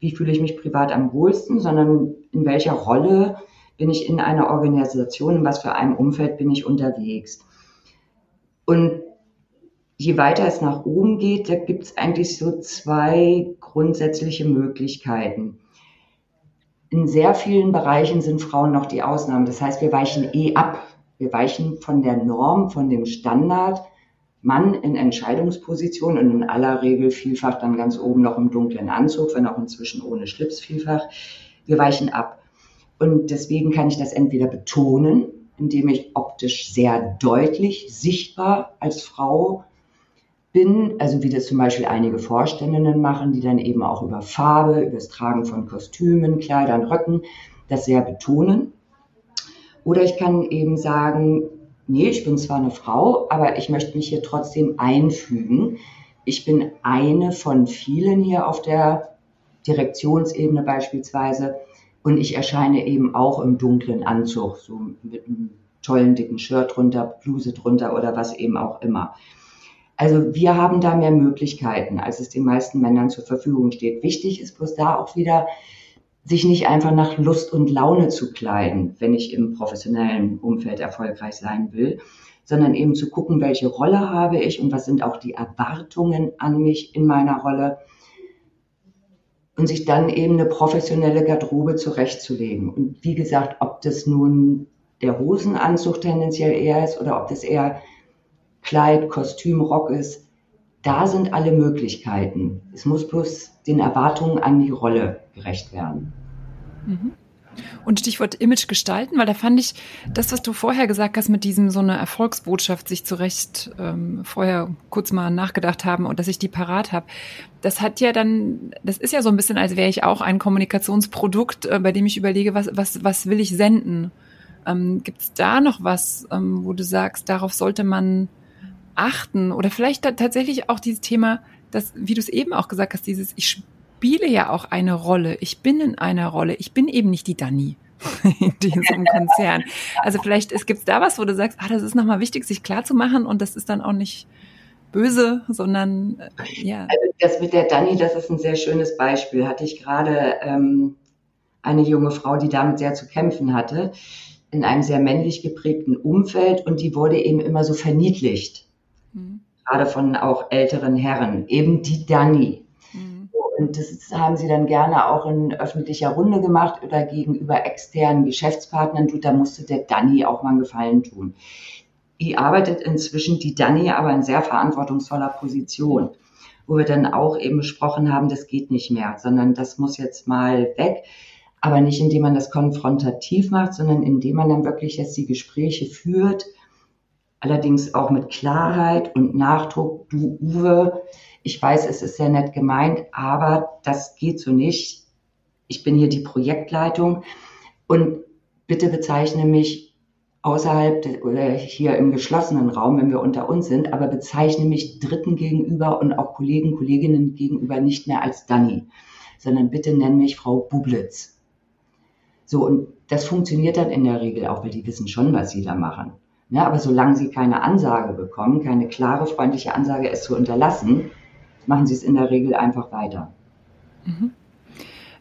wie fühle ich mich privat am wohlsten, sondern in welcher Rolle bin ich in einer Organisation, in was für einem Umfeld bin ich unterwegs. Und je weiter es nach oben geht, da gibt es eigentlich so zwei grundsätzliche Möglichkeiten. In sehr vielen Bereichen sind Frauen noch die Ausnahmen. Das heißt, wir weichen eh ab. Wir weichen von der Norm, von dem Standard. Mann in Entscheidungsposition und in aller Regel vielfach dann ganz oben noch im dunklen Anzug, wenn auch inzwischen ohne Schlips vielfach. Wir weichen ab. Und deswegen kann ich das entweder betonen, indem ich optisch sehr deutlich sichtbar als Frau bin, also wie das zum Beispiel einige Vorständinnen machen, die dann eben auch über Farbe, über das Tragen von Kostümen, Kleidern, Röcken, das sehr betonen. Oder ich kann eben sagen, nee, ich bin zwar eine Frau, aber ich möchte mich hier trotzdem einfügen. Ich bin eine von vielen hier auf der Direktionsebene beispielsweise und ich erscheine eben auch im dunklen Anzug, so mit einem tollen dicken Shirt drunter, Bluse drunter oder was eben auch immer. Also wir haben da mehr Möglichkeiten, als es den meisten Männern zur Verfügung steht. Wichtig ist bloß da auch wieder, sich nicht einfach nach Lust und Laune zu kleiden, wenn ich im professionellen Umfeld erfolgreich sein will, sondern eben zu gucken, welche Rolle habe ich und was sind auch die Erwartungen an mich in meiner Rolle und sich dann eben eine professionelle Garderobe zurechtzulegen. Und wie gesagt, ob das nun der Hosenanzug tendenziell eher ist oder ob das eher Kleid, Kostüm, Rock ist, da sind alle Möglichkeiten. Es muss bloß den Erwartungen an die Rolle gerecht werden. Mhm. Und Stichwort Image gestalten, weil da fand ich das, was du vorher gesagt hast, mit diesem so eine Erfolgsbotschaft sich zurecht ähm, vorher kurz mal nachgedacht haben und dass ich die parat habe. Das hat ja dann, das ist ja so ein bisschen, als wäre ich auch ein Kommunikationsprodukt, äh, bei dem ich überlege, was, was, was will ich senden? Ähm, Gibt es da noch was, ähm, wo du sagst, darauf sollte man achten? Oder vielleicht tatsächlich auch dieses Thema, das, wie du es eben auch gesagt hast, dieses, ich spiele ja auch eine Rolle. Ich bin in einer Rolle. Ich bin eben nicht die Dani [LAUGHS] in diesem [LAUGHS] Konzern. Also vielleicht es gibt da was, wo du sagst, ah, das ist nochmal wichtig, sich klar zu machen und das ist dann auch nicht böse, sondern äh, ja. Also das mit der Dani, das ist ein sehr schönes Beispiel. Hatte ich gerade ähm, eine junge Frau, die damit sehr zu kämpfen hatte, in einem sehr männlich geprägten Umfeld und die wurde eben immer so verniedlicht. Mhm. Gerade von auch älteren Herren. Eben die Dani. Und das haben sie dann gerne auch in öffentlicher Runde gemacht oder gegenüber externen Geschäftspartnern. Du, da musste der Danny auch mal einen Gefallen tun. Die arbeitet inzwischen, die Danny, aber in sehr verantwortungsvoller Position, wo wir dann auch eben besprochen haben, das geht nicht mehr, sondern das muss jetzt mal weg. Aber nicht indem man das konfrontativ macht, sondern indem man dann wirklich jetzt die Gespräche führt, allerdings auch mit Klarheit und Nachdruck. Du, Uwe, ich weiß, es ist sehr nett gemeint, aber das geht so nicht. Ich bin hier die Projektleitung und bitte bezeichne mich außerhalb oder hier im geschlossenen Raum, wenn wir unter uns sind, aber bezeichne mich Dritten gegenüber und auch Kollegen, Kolleginnen gegenüber nicht mehr als Dani, sondern bitte nenn mich Frau Bublitz. So, und das funktioniert dann in der Regel auch, weil die wissen schon, was sie da machen. Ja, aber solange sie keine Ansage bekommen, keine klare, freundliche Ansage, es zu unterlassen, machen sie es in der Regel einfach weiter. Mhm.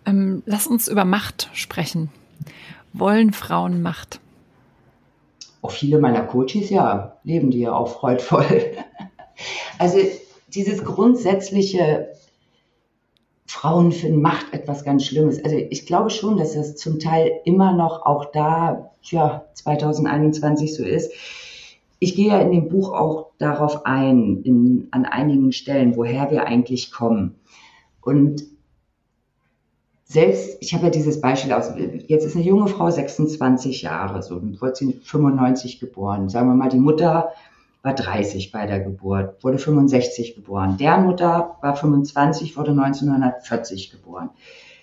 Ähm, lass uns über Macht sprechen. Wollen Frauen Macht? Auch viele meiner Coaches, ja, leben die ja auch freudvoll. [LAUGHS] Also dieses grundsätzliche Frauen finden Macht etwas ganz Schlimmes. Also ich glaube schon, dass das zum Teil immer noch auch da, ja, 2021 so ist ich gehe ja in dem Buch auch darauf ein, in, an einigen Stellen, woher wir eigentlich kommen. Und selbst, ich habe ja dieses Beispiel aus, jetzt ist eine junge Frau 26 Jahre, so, wurde sie 95 geboren. Sagen wir mal, die Mutter war 30 bei der Geburt, wurde 65 geboren. Der Mutter war 25, wurde 1940 geboren.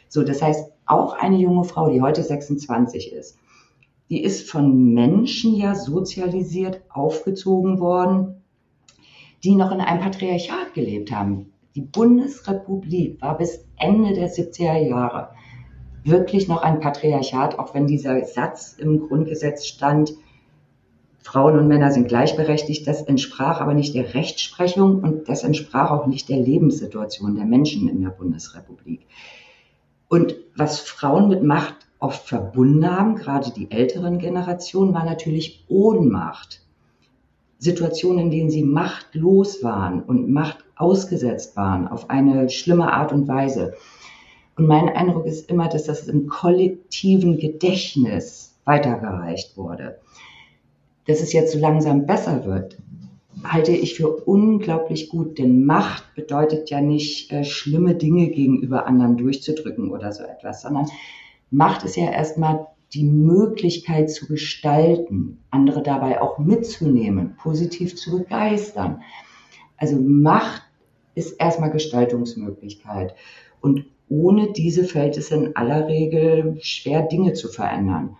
So, das heißt, auch eine junge Frau, die heute 26 ist, die ist von Menschen ja sozialisiert, aufgezogen worden, die noch in einem Patriarchat gelebt haben. Die Bundesrepublik war bis Ende der 70er Jahre wirklich noch ein Patriarchat, auch wenn dieser Satz im Grundgesetz stand, Frauen und Männer sind gleichberechtigt. Das entsprach aber nicht der Rechtsprechung und das entsprach auch nicht der Lebenssituation der Menschen in der Bundesrepublik. Und was Frauen mit Macht oft verbunden haben, gerade die älteren Generationen, war natürlich Ohnmacht. Situationen, in denen sie machtlos waren und Macht ausgesetzt waren auf eine schlimme Art und Weise. Und mein Eindruck ist immer, dass das im kollektiven Gedächtnis weitergereicht wurde. Dass es jetzt so langsam besser wird, halte ich für unglaublich gut, denn Macht bedeutet ja nicht, äh, schlimme Dinge gegenüber anderen durchzudrücken oder so etwas, sondern Macht ist ja erstmal die Möglichkeit zu gestalten, andere dabei auch mitzunehmen, positiv zu begeistern. Also Macht ist erstmal Gestaltungsmöglichkeit. Und ohne diese fällt es in aller Regel schwer, Dinge zu verändern.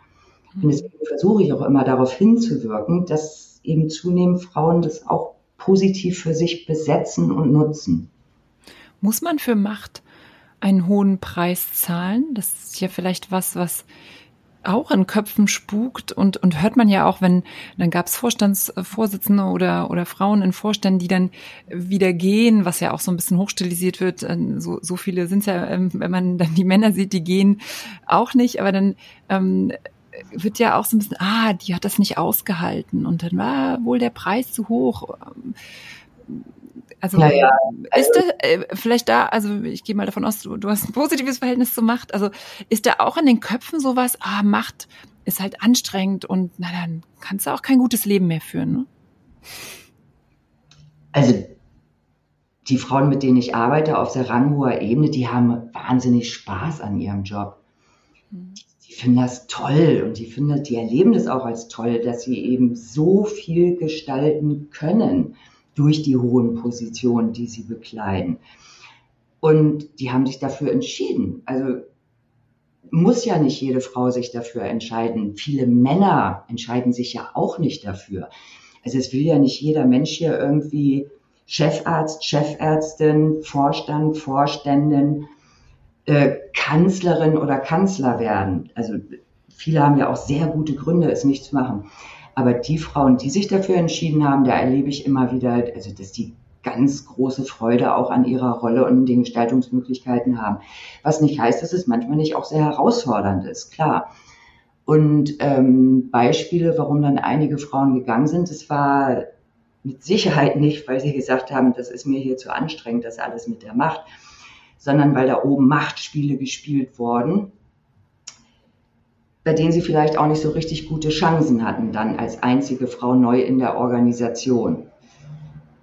Und deswegen versuche ich auch immer darauf hinzuwirken, dass eben zunehmend Frauen das auch positiv für sich besetzen und nutzen. Muss man für Macht einen hohen Preis zahlen? Das ist ja vielleicht was, was auch in Köpfen spukt und, und hört man ja auch, wenn, dann gab es Vorstandsvorsitzende oder, oder Frauen in Vorständen, die dann wieder gehen, was ja auch so ein bisschen hochstilisiert wird. Ähm, so, so viele sind es ja, ähm, wenn man dann die Männer sieht, die gehen auch nicht, aber dann ähm, wird ja auch so ein bisschen, ah, die hat das nicht ausgehalten und dann war wohl der Preis zu hoch. Also naja, ist also, da äh, vielleicht da, also ich gehe mal davon aus, du, du hast ein positives Verhältnis zur Macht. Also ist da auch in den Köpfen sowas, ah, Macht ist halt anstrengend und na dann kannst du auch kein gutes Leben mehr führen, ne? Also die Frauen, mit denen ich arbeite auf sehr ranghoher Ebene, die haben wahnsinnig Spaß an ihrem Job. Hm. Die finden das toll und die finden, die erleben das auch als toll, dass sie eben so viel gestalten können durch die hohen Positionen, die sie bekleiden. Und die haben sich dafür entschieden. Also muss ja nicht jede Frau sich dafür entscheiden. Viele Männer entscheiden sich ja auch nicht dafür. Also es will ja nicht jeder Mensch hier irgendwie Chefarzt, Chefärztin, Vorstand, Vorständin, äh, Kanzlerin oder Kanzler werden. Also viele haben ja auch sehr gute Gründe, es nicht zu machen. Aber die Frauen, die sich dafür entschieden haben, da erlebe ich immer wieder, also dass die ganz große Freude auch an ihrer Rolle und den Gestaltungsmöglichkeiten haben. Was nicht heißt, dass es manchmal nicht auch sehr herausfordernd ist, klar. Und ähm, Beispiele, warum dann einige Frauen gegangen sind, das war mit Sicherheit nicht, weil sie gesagt haben, das ist mir hier zu anstrengend, das alles mit der Macht, sondern weil da oben Machtspiele gespielt wurden bei denen sie vielleicht auch nicht so richtig gute Chancen hatten, dann als einzige Frau neu in der Organisation.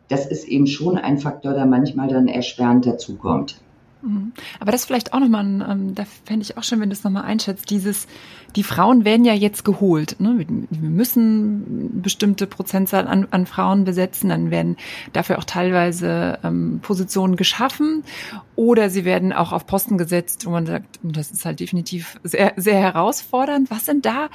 Das ist eben schon ein Faktor, der manchmal dann erschwerend dazukommt. Mhm. Aber das vielleicht auch nochmal, ähm, da fände ich auch schön, wenn du es nochmal einschätzt, dieses, die Frauen werden ja jetzt geholt. Ne? Wir müssen bestimmte Prozentzahl an, an Frauen besetzen, dann werden dafür auch teilweise ähm, Positionen geschaffen oder sie werden auch auf Posten gesetzt, wo man sagt, das ist halt definitiv sehr, sehr herausfordernd. Was sind da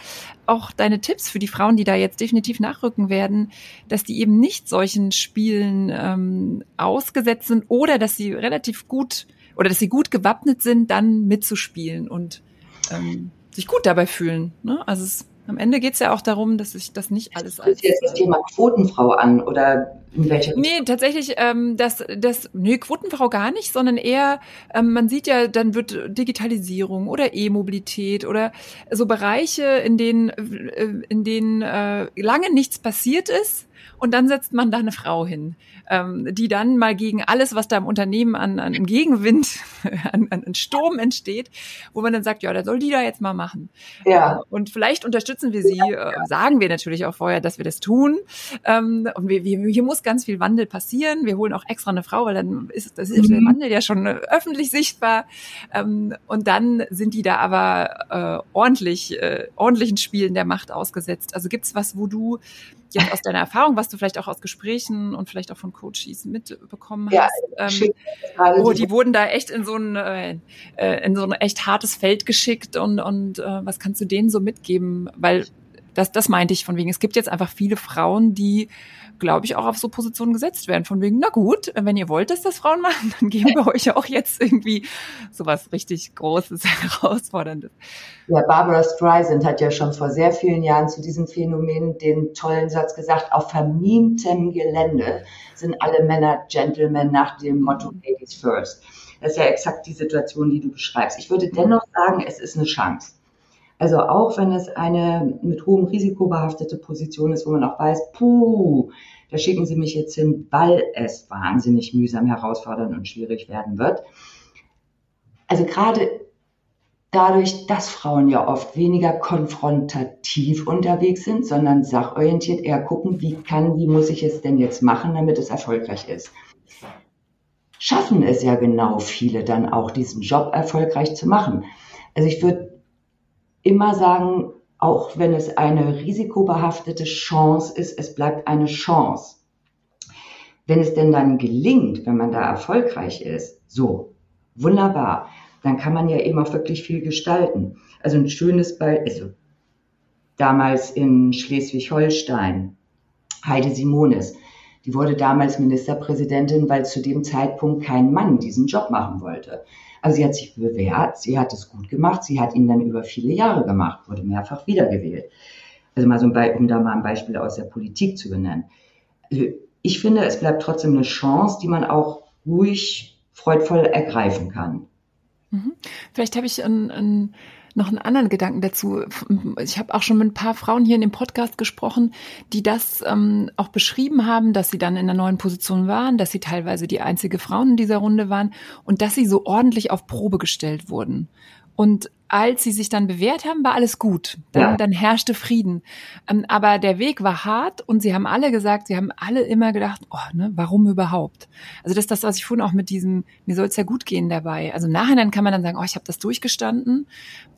auch deine Tipps für die Frauen, die da jetzt definitiv nachrücken werden, dass die eben nicht solchen Spielen ähm, ausgesetzt sind oder dass sie relativ gut oder dass sie gut gewappnet sind, dann mitzuspielen und ähm, sich gut dabei fühlen. Ne? Also es, am Ende geht es ja auch darum, dass sich das nicht alles als. jetzt das Thema Quotenfrau an oder in welcher Nee, tatsächlich, ähm, das, das, nee, Quotenfrau gar nicht, sondern eher, ähm, man sieht ja, dann wird Digitalisierung oder E-Mobilität oder so Bereiche, in denen, äh, in denen äh, lange nichts passiert ist und dann setzt man da eine Frau hin, ähm, die dann mal gegen alles, was da im Unternehmen an, an Gegenwind, [LAUGHS] an, an Sturm entsteht, wo man dann sagt, ja, da soll die da jetzt mal machen. Ja. Und vielleicht unterstützen wir sie, äh, sagen wir natürlich auch vorher, dass wir das tun. Ähm, und wir, wir, hier muss ganz viel Wandel passieren. Wir holen auch extra eine Frau, weil dann ist, das ist mhm. der Wandel ja schon äh, öffentlich sichtbar. Ähm, und dann sind die da aber äh, ordentlich, äh, ordentlichen Spielen der Macht ausgesetzt. Also gibt's was, wo du jetzt aus deiner Erfahrung, was du vielleicht auch aus Gesprächen und vielleicht auch von Coaches mitbekommen ja, hast, ähm, oh, die wurden da echt in so ein äh, äh, in so ein echt hartes Feld geschickt und und äh, was kannst du denen so mitgeben? Weil das das meinte ich von wegen. Es gibt jetzt einfach viele Frauen, die glaube ich, auch auf so Positionen gesetzt werden. Von wegen, na gut, wenn ihr wollt, dass das Frauen machen, dann geben wir euch auch jetzt irgendwie sowas richtig Großes, [LAUGHS] Herausforderndes. Ja, Barbara Streisand hat ja schon vor sehr vielen Jahren zu diesem Phänomen den tollen Satz gesagt, auf vermiemtem Gelände sind alle Männer Gentlemen nach dem Motto Ladies First. Das ist ja exakt die Situation, die du beschreibst. Ich würde dennoch sagen, es ist eine Chance. Also auch wenn es eine mit hohem Risiko behaftete Position ist, wo man auch weiß, puh, da schicken Sie mich jetzt hin, weil es wahnsinnig mühsam, herausfordernd und schwierig werden wird. Also gerade dadurch, dass Frauen ja oft weniger konfrontativ unterwegs sind, sondern sachorientiert eher gucken, wie kann, wie muss ich es denn jetzt machen, damit es erfolgreich ist. Schaffen es ja genau viele dann auch, diesen Job erfolgreich zu machen. Also ich würde immer sagen, auch wenn es eine risikobehaftete Chance ist, es bleibt eine Chance. Wenn es denn dann gelingt, wenn man da erfolgreich ist, so, wunderbar, dann kann man ja eben auch wirklich viel gestalten. Also ein schönes Beispiel, also damals in Schleswig-Holstein, Heide Simonis. Die wurde damals Ministerpräsidentin, weil zu dem Zeitpunkt kein Mann diesen Job machen wollte. Also sie hat sich bewährt, sie hat es gut gemacht, sie hat ihn dann über viele Jahre gemacht, wurde mehrfach wiedergewählt. Also mal so ein um da mal ein Beispiel aus der Politik zu benennen. Also ich finde, es bleibt trotzdem eine Chance, die man auch ruhig, freudvoll ergreifen kann. Mhm. Vielleicht habe ich ein, ein noch einen anderen Gedanken dazu. Ich habe auch schon mit ein paar Frauen hier in dem Podcast gesprochen, die das ähm, auch beschrieben haben, dass sie dann in einer neuen Position waren, dass sie teilweise die einzige Frauen in dieser Runde waren und dass sie so ordentlich auf Probe gestellt wurden. Und als sie sich dann bewährt haben, war alles gut. Dann, ja. dann herrschte Frieden. Ähm, aber der Weg war hart und sie haben alle gesagt, sie haben alle immer gedacht, oh, ne, warum überhaupt? Also das ist das, was ich vorhin auch mit diesem, mir soll es ja gut gehen dabei. Also im Nachhinein kann man dann sagen, oh, ich habe das durchgestanden.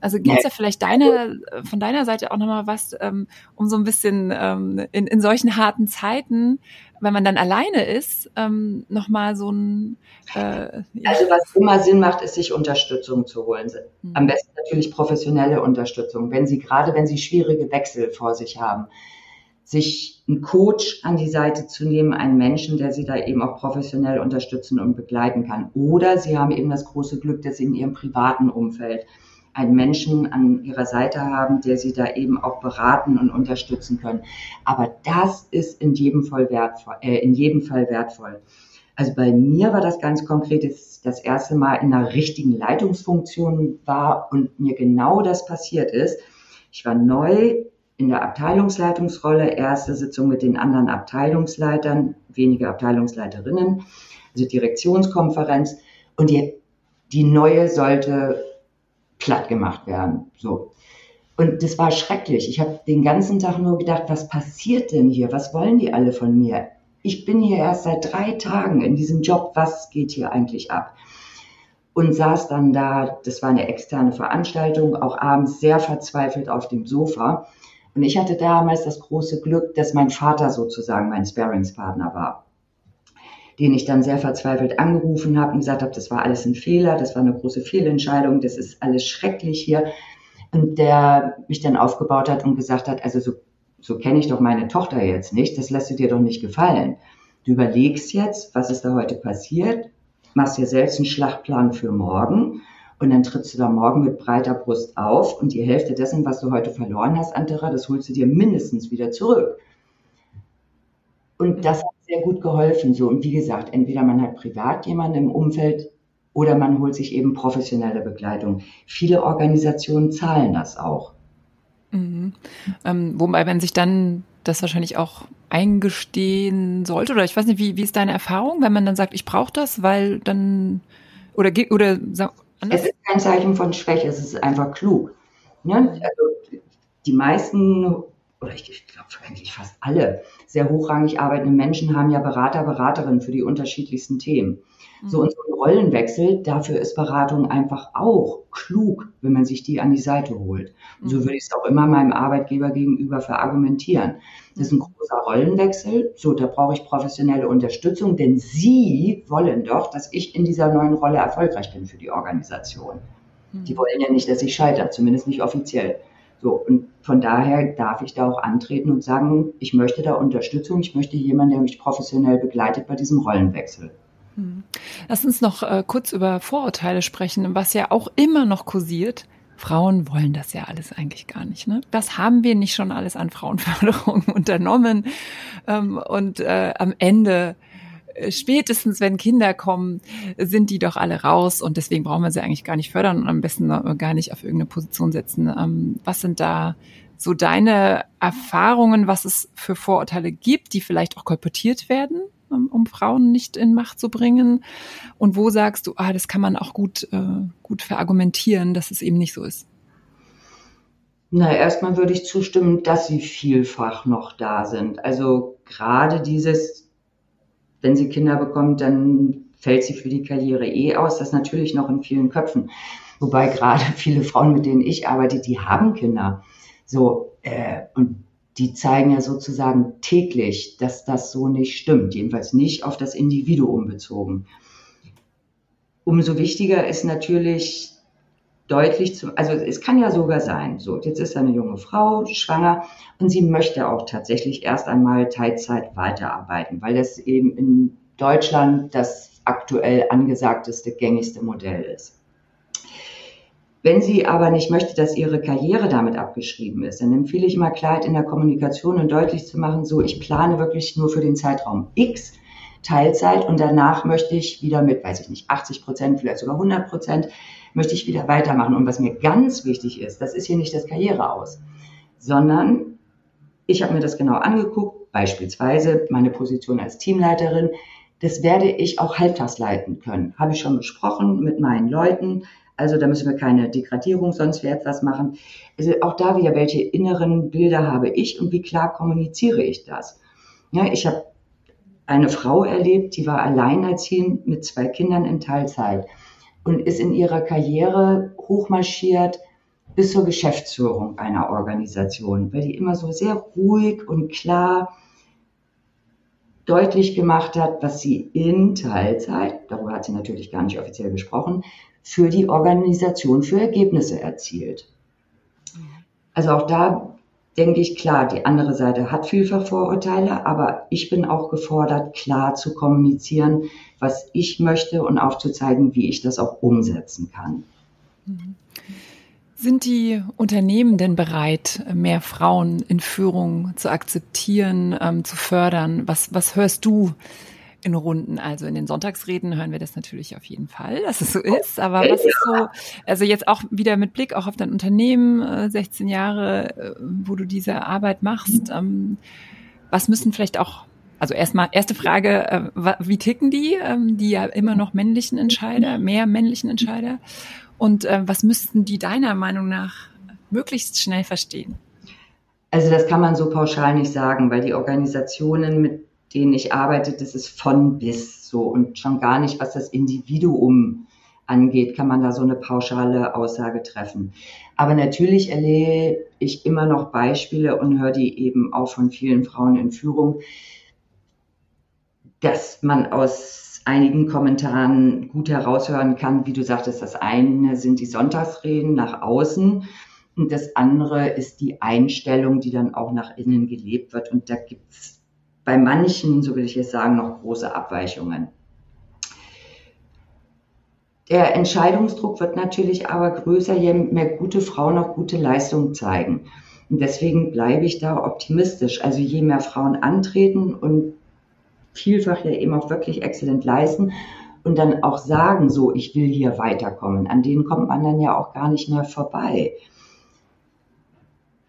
Also gibt's ja. da vielleicht deine, von deiner Seite auch nochmal was, ähm, um so ein bisschen ähm, in, in solchen harten Zeiten wenn man dann alleine ist, ähm, nochmal so ein. Äh, also was immer Sinn macht, ist sich Unterstützung zu holen. Mhm. Am besten natürlich professionelle Unterstützung. Wenn Sie gerade, wenn Sie schwierige Wechsel vor sich haben, sich einen Coach an die Seite zu nehmen, einen Menschen, der Sie da eben auch professionell unterstützen und begleiten kann. Oder Sie haben eben das große Glück, dass Sie in Ihrem privaten Umfeld einen Menschen an ihrer Seite haben, der sie da eben auch beraten und unterstützen können. Aber das ist in jedem Fall wertvoll. Äh, in jedem Fall wertvoll. Also bei mir war das ganz konkret, dass das erste Mal in einer richtigen Leitungsfunktion war und mir genau das passiert ist. Ich war neu in der Abteilungsleitungsrolle, erste Sitzung mit den anderen Abteilungsleitern, wenige Abteilungsleiterinnen, also Direktionskonferenz. Und die, die neue sollte platt gemacht werden. So. Und das war schrecklich. Ich habe den ganzen Tag nur gedacht, was passiert denn hier? Was wollen die alle von mir? Ich bin hier erst seit drei Tagen in diesem Job. Was geht hier eigentlich ab? Und saß dann da, das war eine externe Veranstaltung, auch abends sehr verzweifelt auf dem Sofa. Und ich hatte damals das große Glück, dass mein Vater sozusagen mein Sparingspartner war den ich dann sehr verzweifelt angerufen habe und gesagt habe, das war alles ein Fehler, das war eine große Fehlentscheidung, das ist alles schrecklich hier. Und der mich dann aufgebaut hat und gesagt hat, also so, so kenne ich doch meine Tochter jetzt nicht, das lässt du dir doch nicht gefallen. Du überlegst jetzt, was ist da heute passiert, machst dir selbst einen Schlachtplan für morgen und dann trittst du da morgen mit breiter Brust auf und die Hälfte dessen, was du heute verloren hast, Antera, das holst du dir mindestens wieder zurück. Und das hat sehr gut geholfen. So. Und wie gesagt, entweder man hat privat jemanden im Umfeld oder man holt sich eben professionelle Begleitung. Viele Organisationen zahlen das auch. Mhm. Ähm, wobei, wenn sich dann das wahrscheinlich auch eingestehen sollte, oder ich weiß nicht, wie, wie ist deine Erfahrung, wenn man dann sagt, ich brauche das, weil dann, oder, oder anders? Es ist kein Zeichen von Schwäche, es ist einfach klug. Ne? Also, die meisten oder ich, ich glaube eigentlich fast alle sehr hochrangig arbeitende Menschen haben ja Berater, Beraterinnen für die unterschiedlichsten Themen. Mhm. So und so ein Rollenwechsel, dafür ist Beratung einfach auch klug, wenn man sich die an die Seite holt. Und so mhm. würde ich es auch immer meinem Arbeitgeber gegenüber verargumentieren. Das ist ein großer Rollenwechsel. So, da brauche ich professionelle Unterstützung, denn Sie wollen doch, dass ich in dieser neuen Rolle erfolgreich bin für die Organisation. Die mhm. wollen ja nicht, dass ich scheitere, zumindest nicht offiziell. So, und von daher darf ich da auch antreten und sagen, ich möchte da Unterstützung, ich möchte jemanden, der mich professionell begleitet bei diesem Rollenwechsel. Hm. Lass uns noch äh, kurz über Vorurteile sprechen, was ja auch immer noch kursiert. Frauen wollen das ja alles eigentlich gar nicht. Ne? Was haben wir nicht schon alles an Frauenförderung [LAUGHS] unternommen? Ähm, und äh, am Ende spätestens wenn Kinder kommen, sind die doch alle raus und deswegen brauchen wir sie eigentlich gar nicht fördern und am besten gar nicht auf irgendeine Position setzen. Ähm, was sind da so deine Erfahrungen, was es für Vorurteile gibt, die vielleicht auch kolportiert werden, um, Frauen nicht in Macht zu bringen? Und wo sagst du, ah, das kann man auch gut, äh, gut verargumentieren, dass es eben nicht so ist? Na, erstmal würde ich zustimmen, dass sie vielfach noch da sind. Also gerade dieses wenn sie Kinder bekommt, dann fällt sie für die Karriere eh aus. Das natürlich noch in vielen Köpfen. Wobei gerade [LAUGHS] viele Frauen, mit denen ich arbeite, die haben Kinder. So, äh, und die zeigen ja sozusagen täglich, dass das so nicht stimmt. Jedenfalls nicht auf das Individuum bezogen. Umso wichtiger ist natürlich, deutlich zu, also es kann ja sogar sein, so, jetzt ist eine junge Frau schwanger und sie möchte auch tatsächlich erst einmal Teilzeit weiterarbeiten, weil das eben in Deutschland das aktuell angesagteste, gängigste Modell ist. Wenn sie aber nicht möchte, dass ihre Karriere damit abgeschrieben ist, dann empfehle ich immer Klarheit in der Kommunikation und deutlich zu machen, so, ich plane wirklich nur für den Zeitraum X Teilzeit und danach möchte ich wieder mit, weiß ich nicht, 80 Prozent, vielleicht sogar 100 Prozent, möchte ich wieder weitermachen. Und was mir ganz wichtig ist, das ist hier nicht das Karriere aus, sondern ich habe mir das genau angeguckt, beispielsweise meine Position als Teamleiterin, das werde ich auch halbtags leiten können. Habe ich schon besprochen mit meinen Leuten, also da müssen wir keine Degradierung sonst wie etwas machen. Also auch da wieder, welche inneren Bilder habe ich und wie klar kommuniziere ich das? Ja, ich habe eine Frau erlebt, die war alleinerziehend mit zwei Kindern in Teilzeit und ist in ihrer Karriere hochmarschiert bis zur Geschäftsführung einer Organisation, weil die immer so sehr ruhig und klar deutlich gemacht hat, was sie in Teilzeit, darüber hat sie natürlich gar nicht offiziell gesprochen, für die Organisation für Ergebnisse erzielt. Also auch da denke ich, klar, die andere Seite hat vielfach Vorurteile, aber ich bin auch gefordert, klar zu kommunizieren, was ich möchte und aufzuzeigen, wie ich das auch umsetzen kann. Sind die Unternehmen denn bereit, mehr Frauen in Führung zu akzeptieren, ähm, zu fördern? Was, was hörst du in Runden. Also in den Sonntagsreden hören wir das natürlich auf jeden Fall, dass es so ist. Aber was ist so, also jetzt auch wieder mit Blick auch auf dein Unternehmen, 16 äh, Jahre, äh, wo du diese Arbeit machst, ähm, was müssen vielleicht auch also erstmal, erste Frage, äh, wie ticken die, ähm, die ja immer noch männlichen Entscheider, mehr männlichen Entscheider? Und was müssten die deiner Meinung nach möglichst schnell verstehen? Also das kann man so pauschal nicht sagen, weil die Organisationen, mit denen ich arbeite, das ist von bis so und schon gar nicht, was das Individuum angeht, kann man da so eine pauschale Aussage treffen. Aber natürlich erlebe ich immer noch Beispiele und höre die eben auch von vielen Frauen in Führung, dass man aus einigen Kommentaren gut heraushören kann, wie du sagtest, das eine sind die Sonntagsreden nach außen und das andere ist die Einstellung, die dann auch nach innen gelebt wird. Und da gibt's bei manchen, so will ich jetzt sagen, noch große Abweichungen. Der Entscheidungsdruck wird natürlich aber größer, je mehr gute Frauen auch gute Leistungen zeigen. Und deswegen bleibe ich da optimistisch. Also je mehr Frauen antreten und vielfach ja eben auch wirklich exzellent leisten und dann auch sagen, so, ich will hier weiterkommen, an denen kommt man dann ja auch gar nicht mehr vorbei.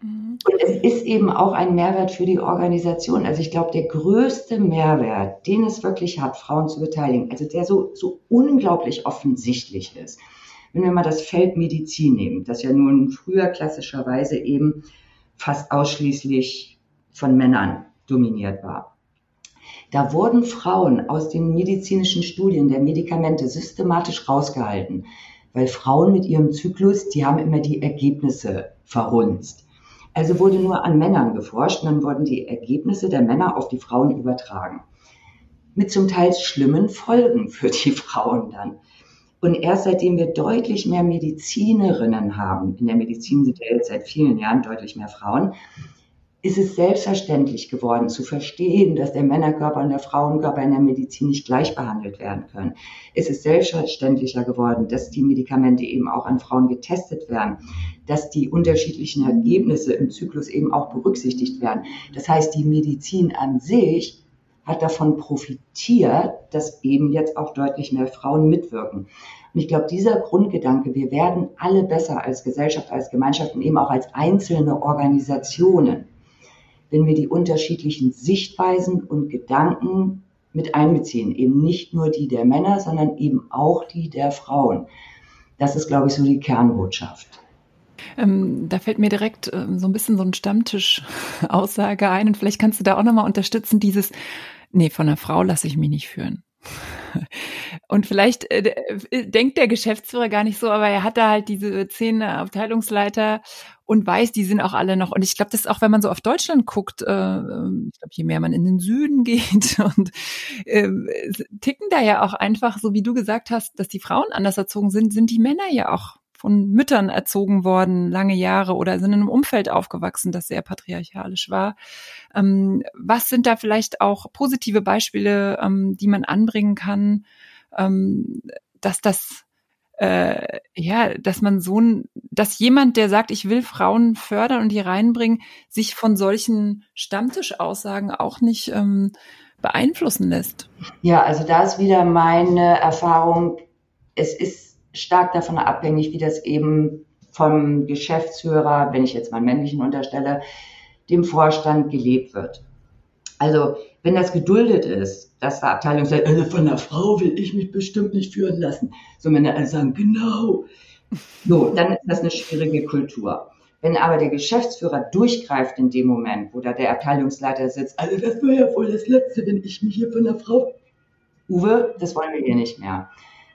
Mhm. Und es ist eben auch ein Mehrwert für die Organisation. Also ich glaube, der größte Mehrwert, den es wirklich hat, Frauen zu beteiligen, also der so, so unglaublich offensichtlich ist. Wenn wir mal das Feld Medizin nehmen, das ja nun früher klassischerweise eben fast ausschließlich von Männern dominiert war. Da wurden Frauen aus den medizinischen Studien der Medikamente systematisch rausgehalten, weil Frauen mit ihrem Zyklus, die haben immer die Ergebnisse verhunzt. Also wurde nur an Männern geforscht und dann wurden die Ergebnisse der Männer auf die Frauen übertragen. Mit zum Teil schlimmen Folgen für die [LAUGHS] Frauen dann. Und erst seitdem wir deutlich mehr Medizinerinnen haben, in der Medizin sind ja jetzt seit vielen Jahren deutlich mehr Frauen, ist es selbstverständlich geworden zu verstehen, dass der Männerkörper und der Frauenkörper in der Medizin nicht gleich behandelt werden können. Es ist selbstverständlicher geworden, dass die Medikamente eben auch an Frauen getestet werden, dass die unterschiedlichen Ergebnisse im Zyklus eben auch berücksichtigt werden. Das heißt, die Medizin an sich hat davon profitiert, dass eben jetzt auch deutlich mehr Frauen mitwirken. Und ich glaube, dieser Grundgedanke, wir werden alle besser als Gesellschaft, als Gemeinschaft und eben auch als einzelne Organisationen, wenn wir die unterschiedlichen Sichtweisen und Gedanken mit einbeziehen. Eben nicht nur die der Männer, sondern eben auch die der Frauen. Das ist, glaube ich, so die Kernbotschaft. Ähm, da fällt mir direkt ähm, so ein bisschen so ein Stammtisch-Aussage ein und vielleicht kannst du da auch nochmal unterstützen, dieses, nee, von einer Frau lasse ich mich nicht führen. [LAUGHS] Und vielleicht äh, äh, denkt der Geschäftsführer gar nicht so, aber er hat da halt diese zehn Abteilungsleiter und weiß, die sind auch alle noch. Und ich glaube, das ist auch, wenn man so auf Deutschland guckt, äh, ähm, ich glaube, je mehr man in den Süden [LAUGHS] geht und äh, ticken da ja auch einfach, so wie du gesagt hast, dass die Frauen anders erzogen sind, sind die Männer ja auch von Müttern erzogen worden, lange Jahre, oder sind in einem Umfeld aufgewachsen, das sehr patriarchalisch war. Ähm, was sind da vielleicht auch positive Beispiele, ähm, die man anbringen kann, ähm, dass das äh, ja, dass man so ein, dass jemand, der sagt, ich will Frauen fördern und die reinbringen, sich von solchen Stammtischaussagen auch nicht ähm, beeinflussen lässt. Ja, also da ist wieder meine Erfahrung, es ist stark davon abhängig, wie das eben vom Geschäftsführer, wenn ich jetzt mal männlichen unterstelle, dem Vorstand gelebt wird. Also wenn das geduldet ist, dass der Abteilungsleiter, also von einer Frau will ich mich bestimmt nicht führen lassen. So wenn alle sagen, genau. So, dann ist das eine schwierige Kultur. Wenn aber der Geschäftsführer durchgreift in dem Moment, wo da der Abteilungsleiter sitzt, also das wäre ja wohl das Letzte, wenn ich mich hier von einer Frau. Uwe, das wollen wir hier nicht mehr.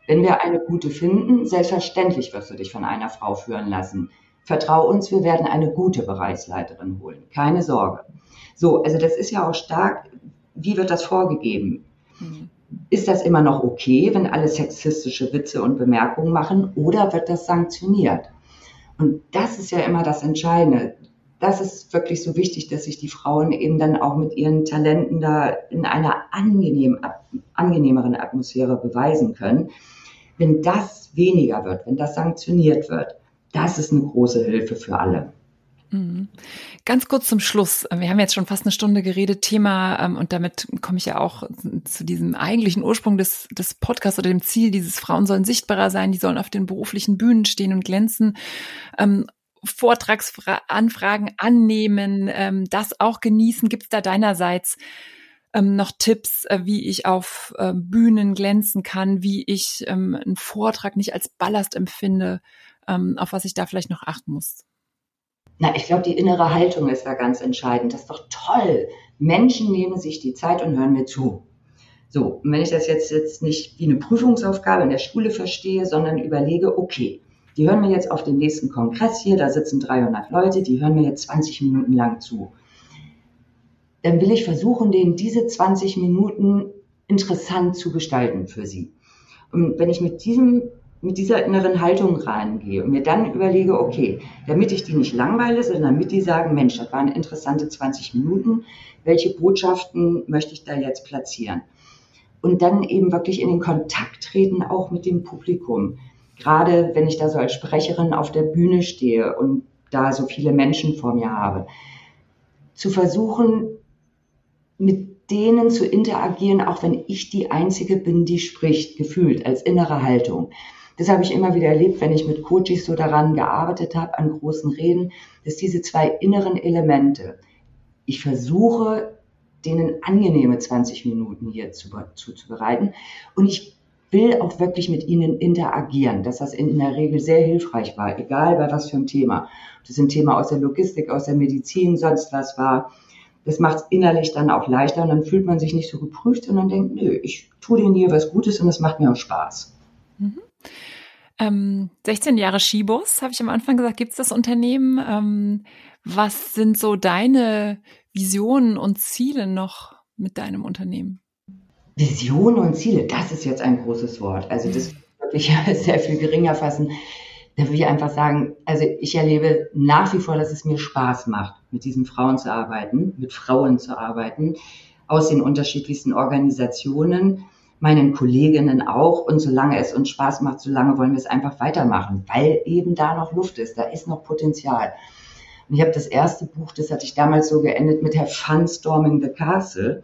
Wenn wir eine gute finden, selbstverständlich wirst du dich von einer Frau führen lassen. Vertrau uns, wir werden eine gute Bereichsleiterin holen. Keine Sorge. So, also das ist ja auch stark, wie wird das vorgegeben? Mhm. Ist das immer noch okay, wenn alle sexistische Witze und Bemerkungen machen oder wird das sanktioniert? Und das ist ja immer das Entscheidende. Das ist wirklich so wichtig, dass sich die Frauen eben dann auch mit ihren Talenten da in einer angenehm, angenehmeren Atmosphäre beweisen können. Wenn das weniger wird, wenn das sanktioniert wird, das ist eine große Hilfe für alle. Mhm. Ganz kurz zum Schluss. Wir haben jetzt schon fast eine Stunde geredet, Thema, ähm, und damit komme ich ja auch zu diesem eigentlichen Ursprung des, des Podcasts oder dem Ziel, dieses Frauen sollen sichtbarer sein, die sollen auf den beruflichen Bühnen stehen und glänzen. Ähm, Vortragsanfragen annehmen, ähm, das auch genießen. Gibt es da deinerseits noch Tipps, äh, wie ich auf äh, Bühnen glänzen kann, wie ich einen Vortrag nicht als Ballast empfinde, auf was ich da vielleicht noch achten muss? Na, ich glaube, die innere Haltung ist da ganz entscheidend. Das ist doch toll. Menschen nehmen sich die Zeit und hören mir zu. So, und wenn ich das jetzt, jetzt nicht wie eine Prüfungsaufgabe in der Schule verstehe, sondern überlege, okay, die hören mir jetzt auf den nächsten Kongress hier, da sitzen 300 Leute, die hören mir jetzt 20 Minuten lang zu. Dann will ich versuchen, denen diese 20 Minuten interessant zu gestalten für sie. Und wenn ich mit diesem mit dieser inneren Haltung reingehe und mir dann überlege, okay, damit ich die nicht langweile, sondern damit die sagen, Mensch, das waren interessante 20 Minuten, welche Botschaften möchte ich da jetzt platzieren? Und dann eben wirklich in den Kontakt treten, auch mit dem Publikum. Gerade wenn ich da so als Sprecherin auf der Bühne stehe und da so viele Menschen vor mir habe, zu versuchen, mit denen zu interagieren, auch wenn ich die Einzige bin, die spricht, gefühlt als innere Haltung. Das habe ich immer wieder erlebt, wenn ich mit Coaches so daran gearbeitet habe, an großen Reden, dass diese zwei inneren Elemente, ich versuche, denen angenehme 20 Minuten hier zuzubereiten und ich will auch wirklich mit ihnen interagieren, dass das in der Regel sehr hilfreich war, egal bei was für ein Thema. Ob das ein Thema aus der Logistik, aus der Medizin, sonst was war. Das macht es innerlich dann auch leichter und dann fühlt man sich nicht so geprüft, sondern denkt, nö, ich tue denen hier was Gutes und es macht mir auch Spaß. Mhm. Ähm, 16 Jahre Skibus, habe ich am Anfang gesagt, gibt es das Unternehmen. Ähm, was sind so deine Visionen und Ziele noch mit deinem Unternehmen? Visionen und Ziele, das ist jetzt ein großes Wort. Also das würde ich [LAUGHS] sehr viel geringer fassen. Da würde ich einfach sagen, also ich erlebe nach wie vor, dass es mir Spaß macht, mit diesen Frauen zu arbeiten, mit Frauen zu arbeiten, aus den unterschiedlichsten Organisationen meinen Kolleginnen auch. Und solange es uns Spaß macht, solange wollen wir es einfach weitermachen, weil eben da noch Luft ist, da ist noch Potenzial. Und ich habe das erste Buch, das hatte ich damals so geendet mit Herr Fun Storming the Castle.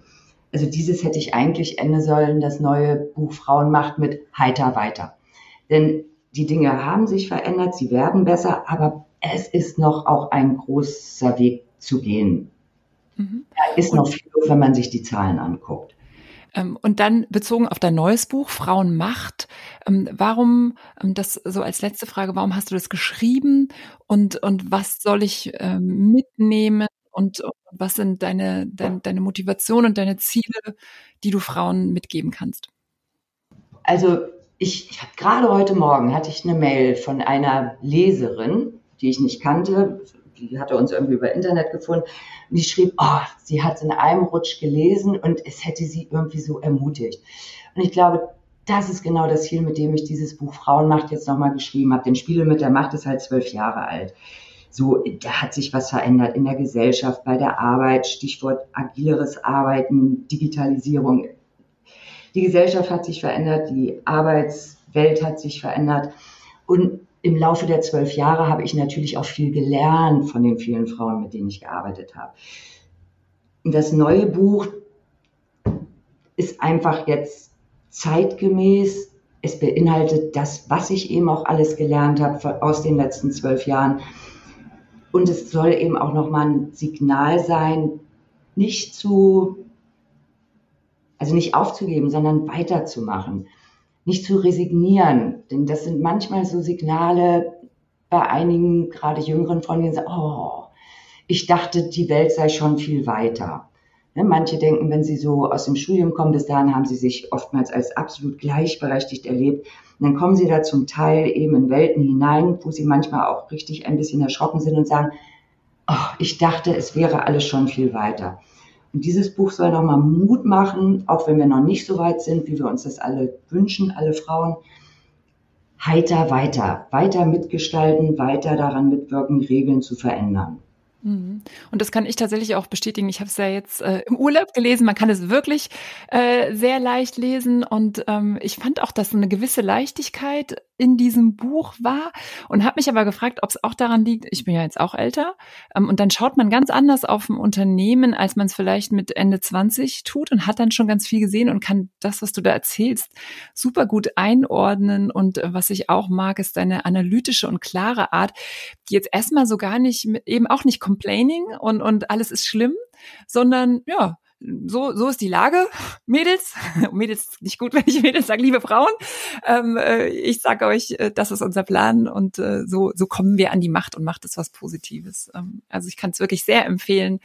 Also dieses hätte ich eigentlich enden sollen, das neue Buch Frauen macht mit Heiter weiter. Denn die Dinge haben sich verändert, sie werden besser, aber es ist noch auch ein großer Weg zu gehen. Mhm. Da ist noch viel, wenn man sich die Zahlen anguckt. Ähm, und dann bezogen auf dein neues Buch, Frauenmacht, ähm, warum, ähm, das so als letzte Frage, warum hast du das geschrieben und, und was soll ich mitnehmen und, was sind deine, deine, deine Motivation und deine Ziele, die du Frauen mitgeben kannst? Also ich, ich habe gerade heute Morgen hatte ich eine Mail von einer Leserin, die ich nicht kannte, die hatte uns irgendwie über Internet gefunden. Und die schrieb, oh, sie hat in einem Rutsch gelesen und es hätte sie irgendwie so ermutigt. Und ich glaube, das ist genau das Ziel, mit dem ich dieses Buch Frauenmacht jetzt nochmal geschrieben habe. Denn Spiele mit der Macht ist halt zwölf Jahre alt. So, da hat sich was verändert in der Gesellschaft, bei der Arbeit, Stichwort agileres Arbeiten, Digitalisierung. Die Gesellschaft hat sich verändert, die Arbeitswelt hat sich verändert. Und im Laufe der zwölf Jahre habe ich natürlich auch viel gelernt von den vielen Frauen, mit denen ich gearbeitet habe. Das neue Buch ist einfach jetzt zeitgemäß. Es beinhaltet das, was ich eben auch alles gelernt habe aus den letzten zwölf Jahren. Und es soll eben auch nochmal ein Signal sein, nicht zu, also nicht aufzugeben, sondern weiterzumachen. Nicht zu resignieren. Denn das sind manchmal so Signale bei einigen, gerade jüngeren sagen, oh, ich dachte, die Welt sei schon viel weiter. Ne, manche denken, wenn sie so aus dem Studium kommen, bis dahin haben sie sich oftmals als absolut gleichberechtigt erlebt. Und dann kommen sie da zum Teil eben in Welten hinein, wo sie manchmal auch richtig ein bisschen erschrocken sind und sagen, oh, ich dachte, es wäre alles schon viel weiter. Und dieses Buch soll nochmal Mut machen, auch wenn wir noch nicht so weit sind, wie wir uns das alle wünschen, alle Frauen. Heiter weiter, weiter mitgestalten, weiter daran mitwirken, Regeln zu verändern. Mhm. Und das kann ich tatsächlich auch bestätigen. Ich habe es ja jetzt äh, im Urlaub gelesen. Man kann es wirklich äh, sehr leicht lesen. Und ähm, ich fand auch, dass eine gewisse Leichtigkeit in diesem Buch war und habe mich aber gefragt, ob es auch daran liegt, ich bin ja jetzt auch älter, ähm, und dann schaut man ganz anders auf ein Unternehmen, als man es vielleicht mit Ende 20 tut und hat dann schon ganz viel gesehen und kann das, was du da erzählst, super gut einordnen. Und äh, was ich auch mag, ist deine analytische und klare Art, die jetzt erstmal so gar nicht, eben auch nicht complaining und, und alles ist schlimm, sondern ja, so, so ist die Lage, Mädels. [LAUGHS] Mädels nicht gut, [LAUGHS] wenn ich Mädels sage, liebe Frauen. Ähm, äh, ich sage euch, äh, das ist unser Plan und äh, so, so kommen wir an die Macht und Macht ist was Positives. Ähm, also ich kann es wirklich sehr empfehlen.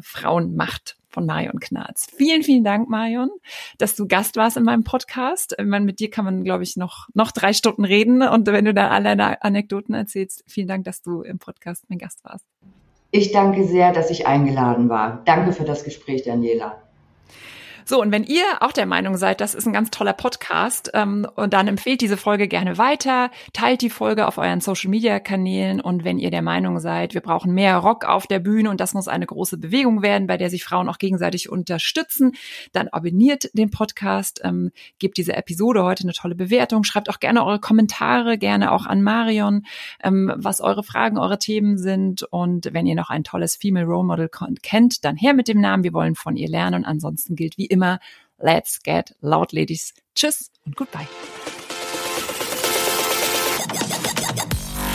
Frauenmacht von Marion Knarz. Vielen, vielen Dank, Marion, dass du Gast warst in meinem Podcast. Ich meine, mit dir kann man, glaube ich, noch, noch drei Stunden reden. Und wenn du da alle Anekdoten erzählst, vielen Dank, dass du im Podcast mein Gast warst. Ich danke sehr, dass ich eingeladen war. Danke für das Gespräch, Daniela. So, und wenn ihr auch der Meinung seid, das ist ein ganz toller Podcast, ähm, und dann empfehlt diese Folge gerne weiter, teilt die Folge auf euren Social Media Kanälen und wenn ihr der Meinung seid, wir brauchen mehr Rock auf der Bühne und das muss eine große Bewegung werden, bei der sich Frauen auch gegenseitig unterstützen, dann abonniert den Podcast, ähm, gebt diese Episode heute eine tolle Bewertung, schreibt auch gerne eure Kommentare, gerne auch an Marion, ähm, was eure Fragen, eure Themen sind und wenn ihr noch ein tolles Female Role Model kennt, dann her mit dem Namen, wir wollen von ihr lernen und ansonsten gilt wie immer, let's get loud, Ladies. Tschüss und goodbye.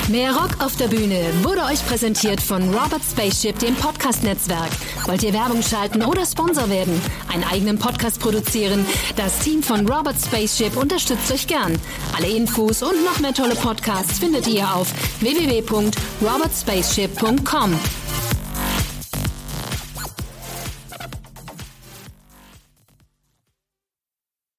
Mehr Rock auf der Bühne wurde euch präsentiert von Robert Spaceship, dem Podcast-Netzwerk. Wollt ihr Werbung schalten oder Sponsor werden? Einen eigenen Podcast produzieren? Das Team von Robert Spaceship unterstützt euch gern. Alle Infos und noch mehr tolle Podcasts findet ihr auf www.robertspaceship.com.